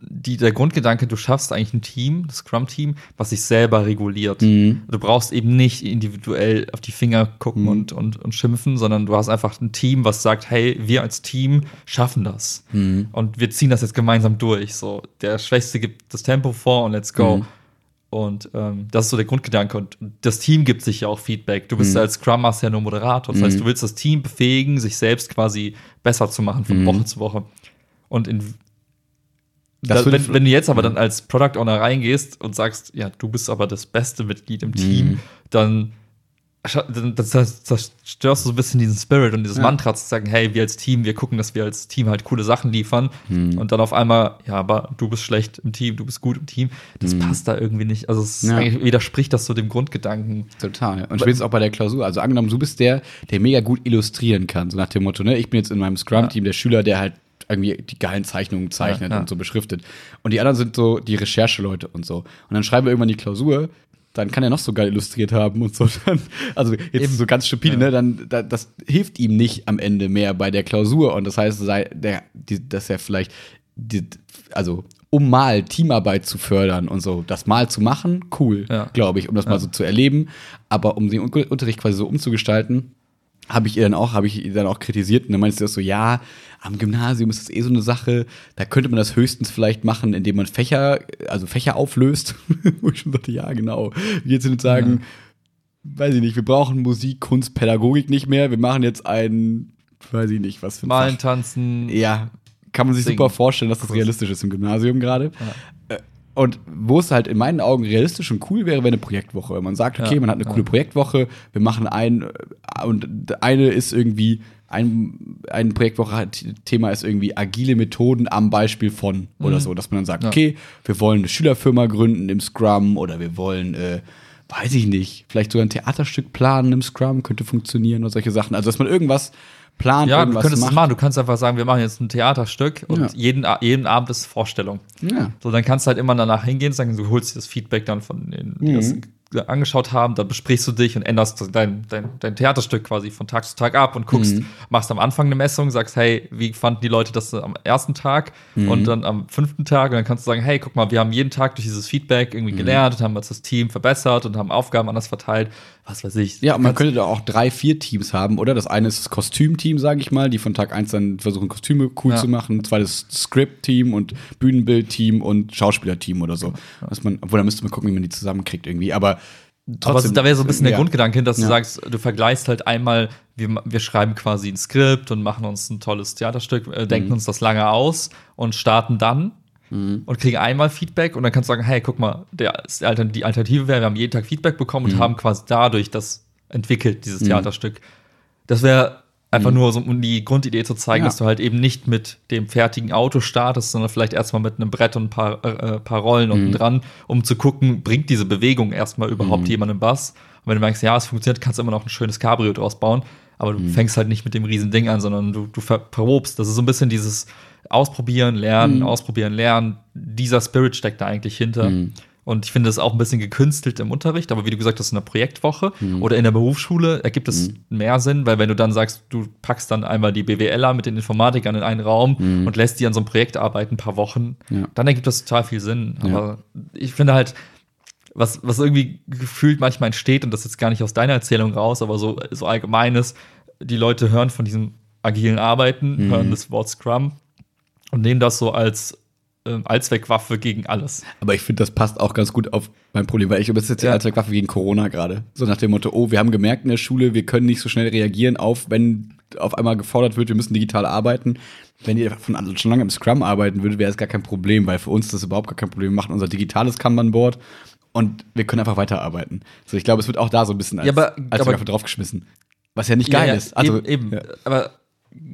die, der Grundgedanke, du schaffst eigentlich ein Team, das Scrum-Team, was sich selber reguliert. Mhm. Du brauchst eben nicht individuell auf die Finger gucken mhm. und, und, und schimpfen, sondern du hast einfach ein Team, was sagt, hey, wir als Team schaffen das. Mhm. Und wir ziehen das jetzt gemeinsam durch. So, der Schwächste gibt das Tempo vor und let's go. Und ähm, das ist so der Grundgedanke. Und das Team gibt sich ja auch Feedback. Du bist mhm. als Scrum Master ja nur Moderator. Das mhm. heißt, du willst das Team befähigen, sich selbst quasi besser zu machen von mhm. Woche zu Woche. Und in, da, wenn, wenn, du jetzt aber mhm. dann als Product Owner reingehst und sagst, ja, du bist aber das beste Mitglied im Team, mhm. dann das, das, das störst du so ein bisschen diesen Spirit und dieses ja. Mantra zu sagen, hey, wir als Team, wir gucken, dass wir als Team halt coole Sachen liefern hm. und dann auf einmal, ja, aber du bist schlecht im Team, du bist gut im Team, das hm. passt da irgendwie nicht. Also es ja. widerspricht das so dem Grundgedanken. Total. Und spätestens auch bei der Klausur. Also angenommen, du bist der, der mega gut illustrieren kann, so nach dem Motto, ne, ich bin jetzt in meinem Scrum-Team ja. der Schüler, der halt irgendwie die geilen Zeichnungen zeichnet ja, ja. und so beschriftet. Und die anderen sind so die Rechercheleute und so. Und dann schreiben wir irgendwann die Klausur dann kann er noch so geil illustriert haben und so. also jetzt Eben. so ganz stupide, ja. ne? Dann da, das hilft ihm nicht am Ende mehr bei der Klausur und das heißt, sei der, die, dass er vielleicht, die, also um mal Teamarbeit zu fördern und so, das mal zu machen, cool, ja. glaube ich, um das ja. mal so zu erleben. Aber um den Unterricht quasi so umzugestalten, habe ich ihr dann auch, habe ich ihr dann auch kritisiert und dann meinte sie so, ja, am Gymnasium ist das eh so eine Sache, da könnte man das höchstens vielleicht machen, indem man Fächer, also Fächer auflöst. Wo ich schon sagte, ja, genau. Wie jetzt nicht sagen, ja. weiß ich nicht, wir brauchen Musik, Kunst, Pädagogik nicht mehr, wir machen jetzt ein, weiß ich nicht, was für ein Malen, Fach. tanzen. Ja, kann man sich singen. super vorstellen, dass das realistisch ist im Gymnasium gerade. Ja. Und wo es halt in meinen Augen realistisch und cool wäre, wäre eine Projektwoche. Man sagt, okay, ja, man hat eine ja. coole Projektwoche, wir machen ein, und eine ist irgendwie, ein, ein Projektwoche-Thema ist irgendwie agile Methoden am Beispiel von mhm. oder so, dass man dann sagt, ja. okay, wir wollen eine Schülerfirma gründen im Scrum oder wir wollen, äh, weiß ich nicht, vielleicht sogar ein Theaterstück planen im Scrum, könnte funktionieren oder solche Sachen. Also, dass man irgendwas plant, ja, irgendwas du könntest es machen. Du kannst einfach sagen, wir machen jetzt ein Theaterstück und ja. jeden, jeden Abend ist Vorstellung. Ja. So, dann kannst du halt immer danach hingehen und sagen, du holst dir das Feedback dann von den, die mhm. das angeschaut haben, dann besprichst du dich und änderst dein, dein, dein Theaterstück quasi von Tag zu Tag ab und guckst, mhm. machst am Anfang eine Messung, sagst, hey, wie fanden die Leute das am ersten Tag mhm. und dann am fünften Tag und dann kannst du sagen, hey, guck mal, wir haben jeden Tag durch dieses Feedback irgendwie mhm. gelernt und haben uns das Team verbessert und haben Aufgaben anders verteilt. Was weiß ich. Ja, und man könnte da auch drei, vier Teams haben, oder? Das eine ist das Kostümteam, sage ich mal, die von Tag eins dann versuchen, Kostüme cool Ja. zu machen. Zweites Script-Team und Bühnenbild-Team und Schauspieler-Team oder so. Dass man, obwohl, da müsste man gucken, wie man die zusammenkriegt irgendwie. Aber Aber so, da wäre so ein bisschen der ja. Grundgedanke hin, dass du Ja. sagst, du vergleichst halt einmal, wir, wir schreiben quasi ein Skript und machen uns ein tolles Theaterstück, äh, denken Mhm. uns das lange aus und starten dann und kriegen einmal Feedback und dann kannst du sagen, hey, guck mal, der, die Altern- die Alternative wäre, wir haben jeden Tag Feedback bekommen Mhm. und haben quasi dadurch das entwickelt, dieses Theaterstück. Das wäre einfach nur so, um die Grundidee zu zeigen, Mhm. Ja. dass du halt eben nicht mit dem fertigen Auto startest, sondern vielleicht erstmal mit einem Brett und ein paar, äh, paar Rollen Mhm. unten dran, um zu gucken, bringt diese Bewegung erstmal überhaupt jemandem was? Und wenn du merkst, ja, es funktioniert, kannst du immer noch ein schönes Cabrio draus bauen, aber du Mhm. fängst halt nicht mit dem riesen Ding an, sondern du, du verprobst. Das ist so ein bisschen dieses Ausprobieren, Lernen, Mhm. Ausprobieren, Lernen. Dieser Spirit steckt da eigentlich hinter. Mhm. Und ich finde das auch ein bisschen gekünstelt im Unterricht, aber wie du gesagt hast, in der Projektwoche Mhm. oder in der Berufsschule ergibt es mehr Sinn, weil wenn du dann sagst, du packst dann einmal die BWLer mit den Informatikern in einen Raum und lässt die an so einem Projekt arbeiten, ein paar Wochen, Mhm. Ja. dann ergibt das total viel Sinn. Ja. Aber ich finde halt, was, was irgendwie gefühlt manchmal entsteht, und das ist jetzt gar nicht aus deiner Erzählung raus, aber so, so allgemeines, die Leute hören von diesem agilen Arbeiten, Mhm. hören das Wort Scrum und nehmen das so als ähm, Allzweckwaffe gegen alles. Aber ich finde, das passt auch ganz gut auf mein Problem, weil ich glaube, das ist jetzt die Ja. Allzweckwaffe gegen Corona gerade. So nach dem Motto, oh, wir haben gemerkt in der Schule, wir können nicht so schnell reagieren auf, wenn auf einmal gefordert wird, wir müssen digital arbeiten. Wenn ihr von schon lange im Scrum arbeiten würdet, wäre es gar kein Problem, weil für uns das überhaupt gar kein Problem. Machen unser digitales Kanban-Board und wir können einfach weiterarbeiten. So, ich glaube, es wird auch da so ein bisschen als, Ja, aber- als aber- draufgeschmissen. Was ja nicht geil Ja, ist. Also, eben, eben. Ja. aber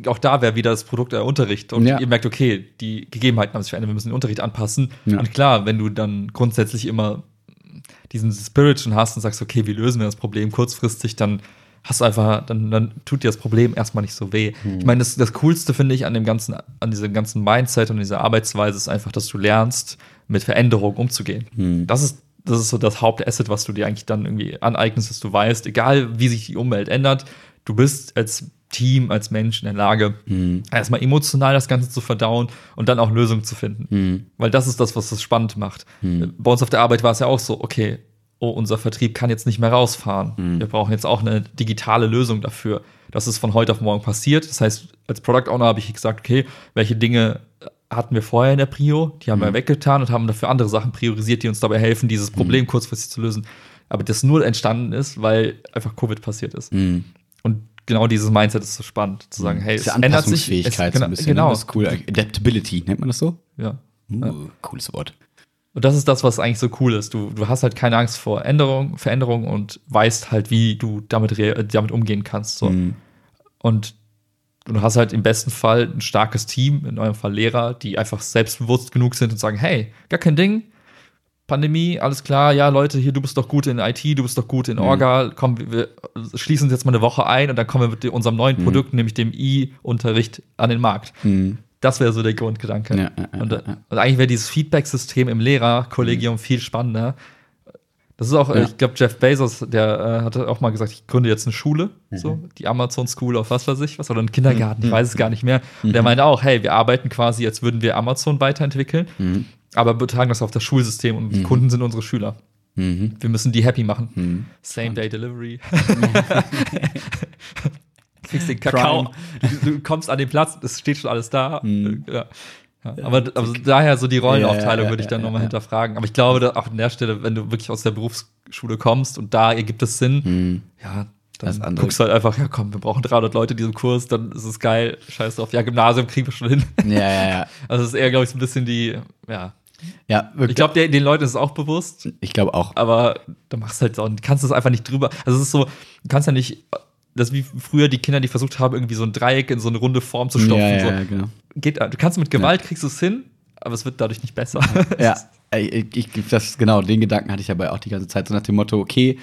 auch da wäre wieder das Produkt der Unterricht. Und Ja. ihr merkt, okay, die Gegebenheiten haben sich verändert, wir müssen den Unterricht anpassen. Ja. Und klar, wenn du dann grundsätzlich immer diesen Spirit schon hast und sagst, okay, wie lösen wir das Problem kurzfristig, dann hast du einfach, dann, dann tut dir das Problem erstmal nicht so weh. Hm. Ich meine, das, das Coolste finde ich an dem ganzen, an diesem ganzen Mindset und dieser Arbeitsweise ist einfach, dass du lernst, mit Veränderung umzugehen. Hm. Das ist das ist so das Hauptasset, was du dir eigentlich dann irgendwie aneignest, dass du weißt, egal wie sich die Umwelt ändert, du bist als Team, als Mensch in der Lage, Hm. erstmal emotional das Ganze zu verdauen und dann auch Lösungen zu finden. Hm. Weil das ist das, was das spannend macht. Bei uns auf der Arbeit war es ja auch so, okay, oh, unser Vertrieb kann jetzt nicht mehr rausfahren. Hm. Wir brauchen jetzt auch eine digitale Lösung dafür. Das ist von heute auf morgen passiert. Das heißt, als Product Owner habe ich gesagt, okay, welche Dinge hatten wir vorher in der Prio, die haben wir weggetan und haben dafür andere Sachen priorisiert, die uns dabei helfen, dieses Problem kurzfristig zu lösen. Aber das nur entstanden ist, weil einfach Covid passiert ist. Hm. Und genau dieses Mindset ist so spannend, zu sagen, hey, Das ist ja es ändert sich. Es, so ein bisschen. Genau. Das ist cool. Adaptability, nennt man das so? Ja. Uh, Cooles Wort. Und das ist das, was eigentlich so cool ist. Du, du hast halt keine Angst vor Änderung, Veränderung und weißt halt, wie du damit, damit umgehen kannst. So. Mhm. Und du hast halt im besten Fall ein starkes Team, in eurem Fall Lehrer, die einfach selbstbewusst genug sind und sagen, hey, gar kein Ding, Pandemie, alles klar, ja, Leute, hier, du bist doch gut in IT, du bist doch gut Mhm. in Orga, komm, wir- schließen uns jetzt mal eine Woche ein und dann kommen wir mit unserem Mhm. neuen Produkt, nämlich dem I-Unterricht, an den Markt. Mhm. Das wäre so der Grundgedanke. Ja, ja, ja, und, und eigentlich wäre dieses Feedback-System im Lehrerkollegium viel spannender. Das ist auch, äh, Ja. ich glaube, Jeff Bezos, der äh, hatte auch mal gesagt, ich gründe jetzt eine Schule, Mhm. so die Amazon School of was weiß ich was, oder einen Kindergarten, ich weiß es gar nicht mehr. Und Mhm. der meinte auch, hey, wir arbeiten quasi, als würden wir Amazon weiterentwickeln, Mhm. aber betragen das auf das Schulsystem und die Kunden sind unsere Schüler. Mhm. Wir müssen die happy machen. Mhm. Same-Day-Delivery. Kriegst den Kakao, du, du kommst an den Platz, es steht schon alles da. Mhm. Ja. Ja, aber also daher so die Rollenaufteilung Ja, würde ich dann ja, nochmal ja. hinterfragen. Aber ich glaube, da auch an der Stelle, wenn du wirklich aus der Berufsschule kommst und da ergibt es Sinn, Mhm. ja, dann guckst du halt einfach, ja komm, wir brauchen 300 Leute in diesem Kurs, dann ist es geil, scheiß drauf. Ja, Gymnasium kriegen wir schon hin. Ja, ja, ja. Also es ist eher, glaube ich, so ein bisschen die, ja. Ja, wirklich. Ich glaube, den Leuten ist es auch bewusst, ich glaube auch. aber du machst halt so, du kannst es einfach nicht drüber. Also es ist so, du kannst ja nicht, das ist wie früher die Kinder, die versucht haben, irgendwie so ein Dreieck in so eine runde Form zu stopfen. ja, so. ja, genau. Geht, du kannst mit Gewalt kriegst du es hin, aber es wird dadurch nicht besser. Ja, ich, ich, das, genau, den Gedanken hatte ich dabei auch die ganze Zeit, so nach dem Motto, okay,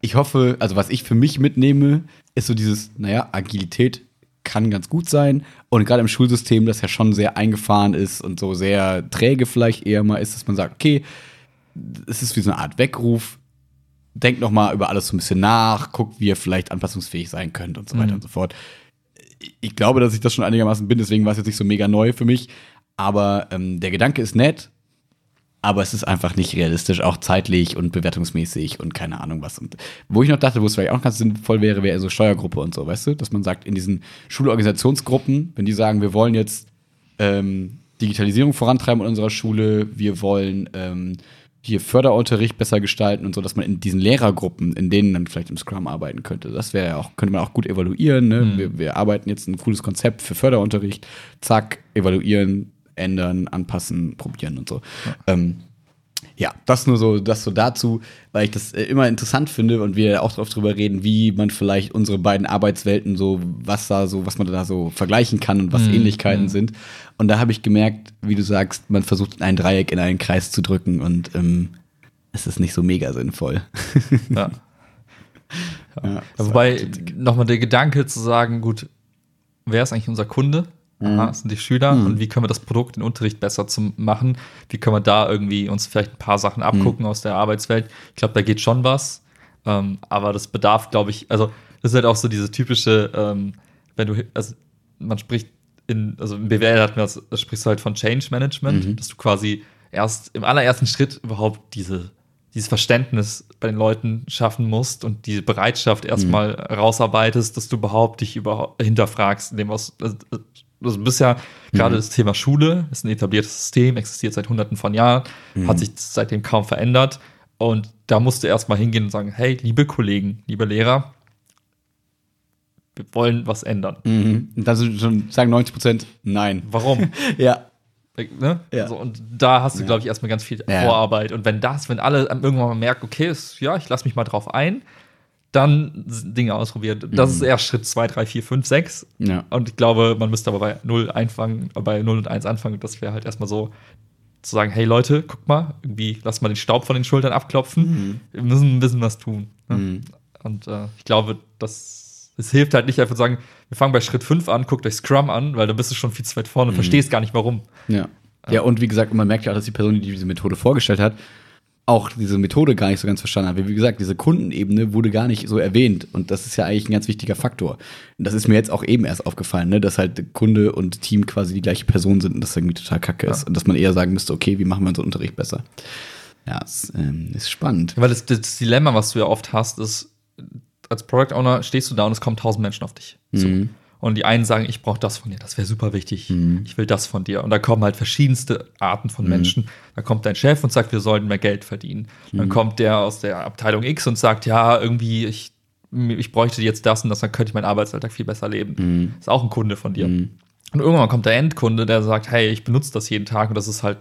ich hoffe, also was ich für mich mitnehme, ist so dieses, naja, Agilität kann ganz gut sein. Und gerade im Schulsystem, das ja schon sehr eingefahren ist und so sehr träge vielleicht eher mal ist, dass man sagt, okay, es ist wie so eine Art Weckruf. Denkt noch mal über alles so ein bisschen nach, guckt, wie ihr vielleicht anpassungsfähig sein könnt und so weiter Mhm. und so fort. Ich glaube, dass ich das schon einigermaßen bin, deswegen war es jetzt nicht so mega neu für mich. Aber ähm, der Gedanke ist nett. aber es ist einfach nicht realistisch, auch zeitlich und bewertungsmäßig und keine Ahnung was. Und wo ich noch dachte, wo es vielleicht auch ganz sinnvoll wäre, wäre so Steuergruppe und so, weißt du? Dass man sagt, in diesen Schulorganisationsgruppen, wenn die sagen, wir wollen jetzt ähm, Digitalisierung vorantreiben in unserer Schule, wir wollen ähm, hier Förderunterricht besser gestalten und so, dass man in diesen Lehrergruppen, in denen dann vielleicht im Scrum arbeiten könnte. Das wäre ja auch, könnte man auch gut evaluieren. Ne? Mhm. Wir, wir arbeiten jetzt ein cooles Konzept für Förderunterricht, zack, evaluieren, ändern, anpassen, probieren und so. Ja. Ähm, ja, das nur so, das so dazu, weil ich das äh, immer interessant finde und wir auch drauf drüber reden, wie man vielleicht unsere beiden Arbeitswelten so, was da so, was man da so vergleichen kann und was Mhm. Ähnlichkeiten Mhm. sind. Und da habe ich gemerkt, wie du sagst, man versucht ein Dreieck in einen Kreis zu drücken und ähm, es ist nicht so mega sinnvoll. Ja. Ja, Ja, wobei nochmal der Gedanke zu sagen, gut, wer ist eigentlich unser Kunde? Aha, das sind die Schüler Mhm. und wie können wir das Produkt, den Unterricht besser zu machen? Wie können wir da irgendwie uns vielleicht ein paar Sachen abgucken aus der Arbeitswelt? Ich glaube, da geht schon was. Ähm, aber das bedarf, glaube ich, also das ist halt auch so diese typische, ähm, wenn du, also man spricht in, also im BWL hat man das, das sprichst du halt von Change Management, Mhm. dass du quasi erst im allerersten Schritt überhaupt diese, dieses Verständnis bei den Leuten schaffen musst und diese Bereitschaft erstmal rausarbeitest, dass du überhaupt dich überhaupt hinterfragst, in dem was, also, also bisher gerade das Thema Schule ist ein etabliertes System, existiert seit hunderten von Jahren, hat sich seitdem kaum verändert und da musst du erstmal hingehen und sagen, hey, liebe Kollegen, liebe Lehrer, wir wollen was ändern. Mhm. Und dann sind schon sagen 90 Prozent nein. Warum? Ja. Ne? Ja. So, und da hast du, Ja. glaube ich, erstmal ganz viel Ja. Vorarbeit. Und wenn das, wenn alle irgendwann mal merken, okay, ist, ja, ich lasse mich mal drauf ein, dann Dinge ausprobieren. Das Mhm. ist erst Schritt 2, 3, 4, 5, 6. Ja. Und ich glaube, man müsste aber bei 0 einfangen, bei 0 und 1 anfangen. Das wäre halt erstmal so zu sagen, hey Leute, guck mal, irgendwie lass mal den Staub von den Schultern abklopfen. Wir müssen ein bisschen was tun. Ne? Mhm. Und äh, ich glaube, das, es hilft halt nicht einfach zu sagen, wir fangen bei Schritt 5 an, guckt euch Scrum an, weil dann bist du schon viel zu weit vorne und verstehst gar nicht, warum. Ja. Ja, und wie gesagt, man merkt ja auch, dass die Person, die diese Methode vorgestellt hat, auch diese Methode gar nicht so ganz verstanden hat. Wie gesagt, diese Kundenebene wurde gar nicht so erwähnt. Und das ist ja eigentlich ein ganz wichtiger Faktor. Und das ist mir jetzt auch eben erst aufgefallen, ne? dass halt Kunde und Team quasi die gleiche Person sind und das irgendwie total kacke ist. Und dass man eher sagen müsste, okay, wie machen wir unseren Unterricht besser? Ja, es ähm, ist spannend. Weil das, das Dilemma, was du ja oft hast, ist, als Product Owner stehst du da und es kommen tausend Menschen auf dich. Mhm. Und die einen sagen, ich brauche das von dir, das wäre super wichtig. Ich will das von dir. Und da kommen halt verschiedenste Arten von Menschen. Da kommt dein Chef und sagt, wir sollten mehr Geld verdienen. Dann kommt der aus der Abteilung X und sagt, ja, irgendwie, ich, ich bräuchte jetzt das und das, dann könnte ich meinen Arbeitsalltag viel besser leben. Ist auch ein Kunde von dir. Und irgendwann kommt der Endkunde, der sagt, hey, ich benutze das jeden Tag und das ist halt,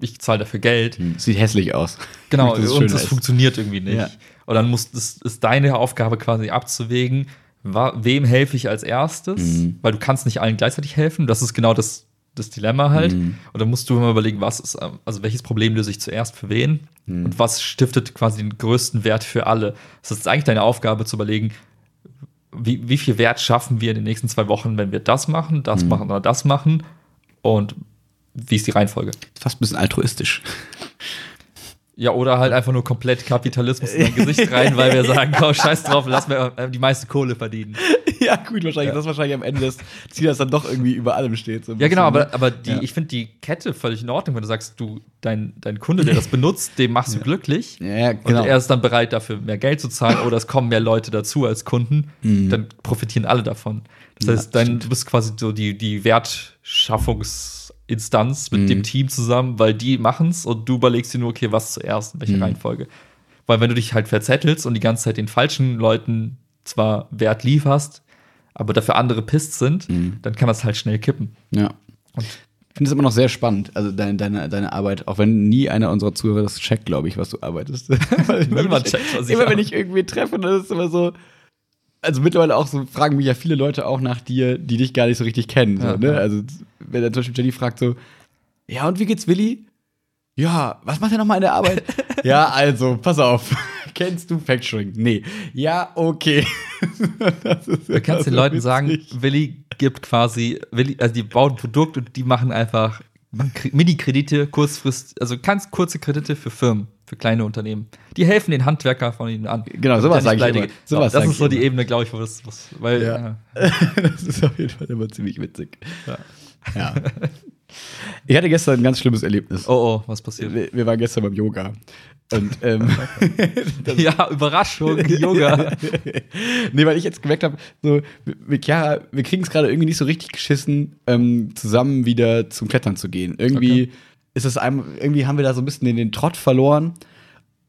ich zahle dafür Geld. Sieht hässlich aus. Genau, Das ist und das ist. funktioniert irgendwie nicht. Ja. Und dann muss das ist deine Aufgabe quasi abzuwägen, wem helfe ich als erstes, Mhm. weil du kannst nicht allen gleichzeitig helfen. Das ist genau das, das Dilemma halt. Mhm. Und dann musst du immer überlegen, was ist, ähm, also welches Problem löse ich zuerst für wen Mhm. und was stiftet quasi den größten Wert für alle. Das ist eigentlich deine Aufgabe zu überlegen, wie, wie viel Wert schaffen wir in den nächsten zwei Wochen, wenn wir das machen, das Mhm. machen oder das machen und wie ist die Reihenfolge? Fast ein bisschen altruistisch. Ja, oder halt einfach nur komplett Kapitalismus in dein Gesicht rein, weil wir sagen, komm, scheiß drauf, lass mir äh, die meiste Kohle verdienen. ja, gut, wahrscheinlich. Das ist wahrscheinlich am Ende das Ziel, das dann doch irgendwie über allem steht. so Ja, genau, bisschen, aber, aber die, Ja. ich finde die Kette völlig in Ordnung, wenn du sagst, du, dein, dein Kunde, der das benutzt, dem machst du glücklich. ne? Ja, genau. Und er ist dann bereit, dafür mehr Geld zu zahlen oder es kommen mehr Leute dazu als Kunden, dann profitieren alle davon. Das Mhm. Ja, heißt, dann, stimmt. du bist quasi so die, die Wertschöpfungsinstanz mit Mhm. dem Team zusammen, weil die machen's und du überlegst dir nur, okay, was zuerst, in welcher Mhm. Reihenfolge. Weil wenn du dich halt verzettelst und die ganze Zeit den falschen Leuten zwar Wert lieferst, aber dafür andere pisst sind, Mhm. dann kann das halt schnell kippen. Ja. Und Ich finde es immer noch sehr spannend, also deine, deine, deine Arbeit, auch wenn nie einer unserer Zuhörer das checkt, glaube ich, was du arbeitest. Weil immer, wenn Niemand ich, checkt, was ich immer wenn ich irgendwie treffe, dann ist es immer so. Also mittlerweile auch so, fragen mich ja viele Leute auch nach dir, die dich gar nicht so richtig kennen. So, Ja, ne? ja. Also, wenn dann zum Beispiel Jenny fragt so, ja, und wie geht's Willi? Ja, was macht er nochmal in der Arbeit? ja, also, pass auf. Kennst du Factoring? Nee. Ja, okay. Du kannst den so Leuten sagen, witzig. Willi gibt quasi, Willi, also die bauen ein Produkt und die machen einfach Kre- Mini-Kredite, kurzfrist, also ganz kurze Kredite für Firmen, für kleine Unternehmen. Die helfen den Handwerker von ihnen an. Genau, sowas sag nicht ich immer. Sowas das ist so die immer. Ebene, glaube ich, wo das, was, weil, Ja. ja. das ist auf jeden Fall immer ziemlich witzig. Ja. Ja. Ich hatte gestern ein ganz schlimmes Erlebnis. Oh, oh, was passiert? Wir, wir waren gestern beim Yoga. Und, ähm, ja, Überraschung, Yoga. nee, weil ich jetzt gemerkt habe, so, mit Chiara, wir kriegen es gerade irgendwie nicht so richtig geschissen, ähm, zusammen wieder zum Klettern zu gehen. Irgendwie Okay. Ist es einem, irgendwie haben wir da so ein bisschen den, den Trott verloren.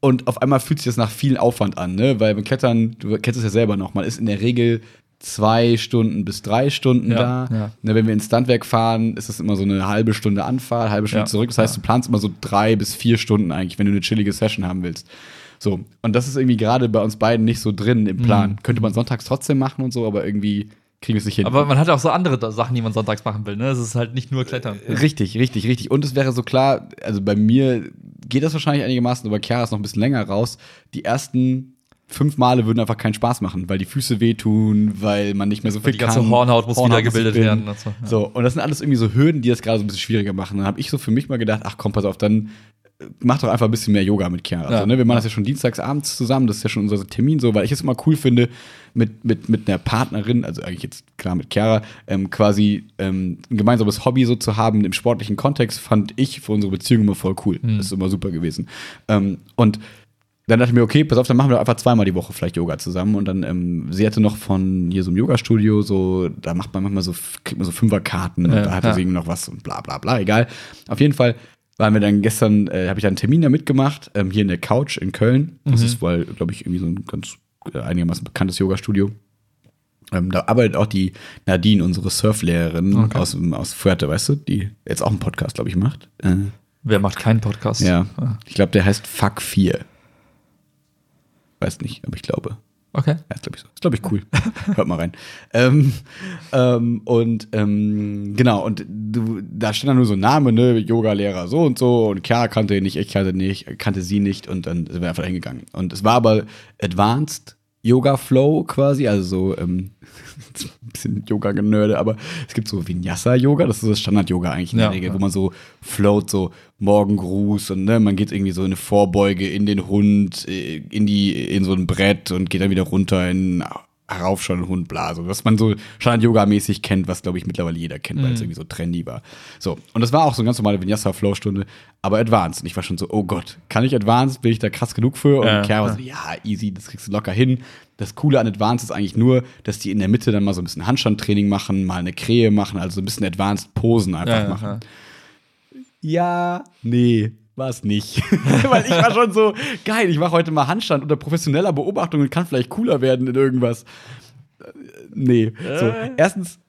Und auf einmal fühlt sich das nach viel Aufwand an, ne? Weil beim Klettern, du kennst es ja selber noch, man ist in der Regel zwei Stunden bis drei Stunden Ja, da. ja. Ne, wenn wir ins Standwerk fahren, ist das immer so eine halbe Stunde Anfahrt, halbe Stunde Ja, zurück. Das heißt, du planst immer so drei bis vier Stunden eigentlich, wenn du eine chillige Session haben willst. So, und das ist irgendwie gerade bei uns beiden nicht so drin im Plan. Mhm. Könnte man sonntags trotzdem machen und so, aber irgendwie kriegen wir es nicht hin. Aber man hat auch so andere Sachen, die man sonntags machen will, ne? Es ist halt nicht nur Klettern. Richtig, richtig, richtig. Und es wäre so klar, also bei mir geht das wahrscheinlich einigermaßen, aber Chiara ist noch ein bisschen länger raus. Die ersten fünf Male würden einfach keinen Spaß machen, weil die Füße wehtun, weil man nicht mehr so viel Die ganze kann. Hornhaut muss wieder sich gebildet werden. Und so. Ja. So, und das sind alles irgendwie so Hürden, die das gerade so ein bisschen schwieriger machen. Dann habe ich so für mich mal gedacht, ach komm, pass auf, dann mach doch einfach ein bisschen mehr Yoga mit Chiara. Ja, Also, ne, wir machen das ja schon dienstags abends zusammen, das ist ja schon unser Termin so, weil ich es immer cool finde, mit, mit, mit einer Partnerin, also eigentlich jetzt klar mit Chiara, ähm, quasi ähm, ein gemeinsames Hobby so zu haben im sportlichen Kontext, fand ich für unsere Beziehung immer voll cool. Hm. Das ist immer super gewesen. Ähm, und dann dachte ich mir, okay, pass auf, dann machen wir einfach zweimal die Woche vielleicht Yoga zusammen. Und dann, ähm, sie hatte noch von hier so einem Yoga-Studio, so, da macht man manchmal so, kriegt man so Fünferkarten und Ja, da hatte ja. sie irgendwie noch was und bla bla bla, egal. Auf jeden Fall waren wir dann gestern, äh, habe ich einen Termin da mitgemacht, ähm, hier in der Couch in Köln. Das Mhm. ist wohl, glaube ich, irgendwie so ein ganz äh, einigermaßen bekanntes Yoga-Studio. Ähm, da arbeitet auch die Nadine, unsere Surflehrerin Okay. aus, aus Fuerte, weißt du, die jetzt auch einen Podcast, glaube ich, macht. Äh, Wer macht keinen Podcast? ja, Ah, ich glaube, der heißt Fuck 4. Weiß nicht, aber ich glaube. Okay. Ja, ist glaube ich so. Ist glaube ich cool. Hört mal rein. Ähm, ähm, und ähm, genau, und du, da stand dann nur so ein Name, ne, Yoga-Lehrer so und so und Chiara kannte ihn nicht, ich kannte nicht, kannte sie nicht und dann sind wir einfach hingegangen. Und es war aber Advanced Yoga Flow quasi, also so ähm, ein bisschen Yoga-Genörde, aber es gibt so Vinyasa-Yoga, das ist das Standard-Yoga eigentlich in Ja, der Regel, ja. wo man so float, so Morgengruß und ne, man geht irgendwie so in eine Vorbeuge in den Hund, äh, in die, in so ein Brett und geht dann wieder runter in heraufschauen Hund, bla, so, was man so Standard-Yoga-mäßig kennt, was glaube ich mittlerweile jeder kennt, weil es irgendwie so trendy war. So, und das war auch so eine ganz normale Vinyasa-Flow-Stunde, aber Advanced. Und ich war schon so, oh Gott, kann ich Advanced? Bin ich da krass genug für? Und Ja, Chiara war so, ja, easy, das kriegst du locker hin. Das Coole an Advanced ist eigentlich nur, dass die in der Mitte dann mal so ein bisschen Handstandtraining machen, mal eine Krähe machen, also so ein bisschen Advanced Posen einfach ja, machen. ja. Ja, nee, war es nicht. Weil ich war schon so, geil, ich mache heute mal Handstand unter professioneller Beobachtung und kann vielleicht cooler werden in irgendwas. Äh, Nee. So, erstens,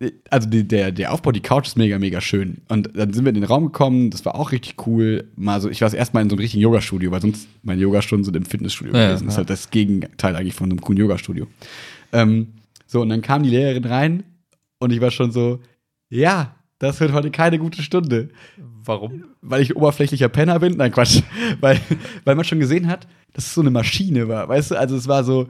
äh, also die, der, der Aufbau, die Couch ist mega, mega schön. Und dann sind wir in den Raum gekommen, das war auch richtig cool. Mal so, ich war das erste Mal in so einem richtigen Yogastudio, weil sonst meine Yogastunden sind im Fitnessstudio Ja, gewesen. Das ist ja. halt das Gegenteil eigentlich von einem coolen Yogastudio. Ähm, so, und dann kam die Lehrerin rein und ich war schon so, ja, das wird heute keine gute Stunde Warum? weil ich oberflächlicher Penner bin. Nein, Quatsch. weil, weil man schon gesehen hat, dass es so eine Maschine war. Weißt du, also es war so,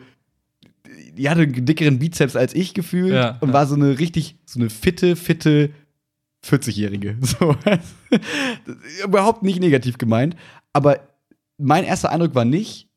die hatte einen dickeren Bizeps als ich gefühlt Ja, und ja. war so eine richtig, so eine fitte, fitte 40-Jährige. So. Überhaupt nicht negativ gemeint. Aber mein erster Eindruck war nicht,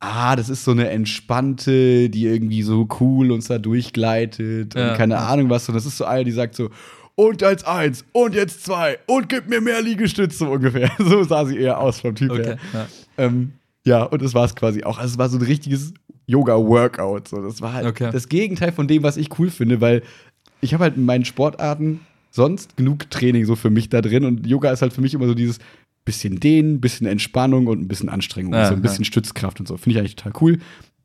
ah, das ist so eine entspannte, die irgendwie so cool uns da durchgleitet Ja, und keine. Ahnung was. Und das ist so eine, die sagt so, und als eins und jetzt zwei und gib mir mehr Liegestütze ungefähr. So sah sie eher aus vom Typ Okay. her. Ja. Ähm, ja, und das war es quasi auch. Also es war so ein richtiges Yoga-Workout. So. Das war halt Okay. das Gegenteil von dem, was ich cool finde, weil ich habe halt in meinen Sportarten sonst genug Training so für mich da drin und Yoga ist halt für mich immer so dieses bisschen Dehnen, bisschen Entspannung und ein bisschen Anstrengung, Ja, so ein bisschen Stützkraft und so. Finde ich eigentlich total cool.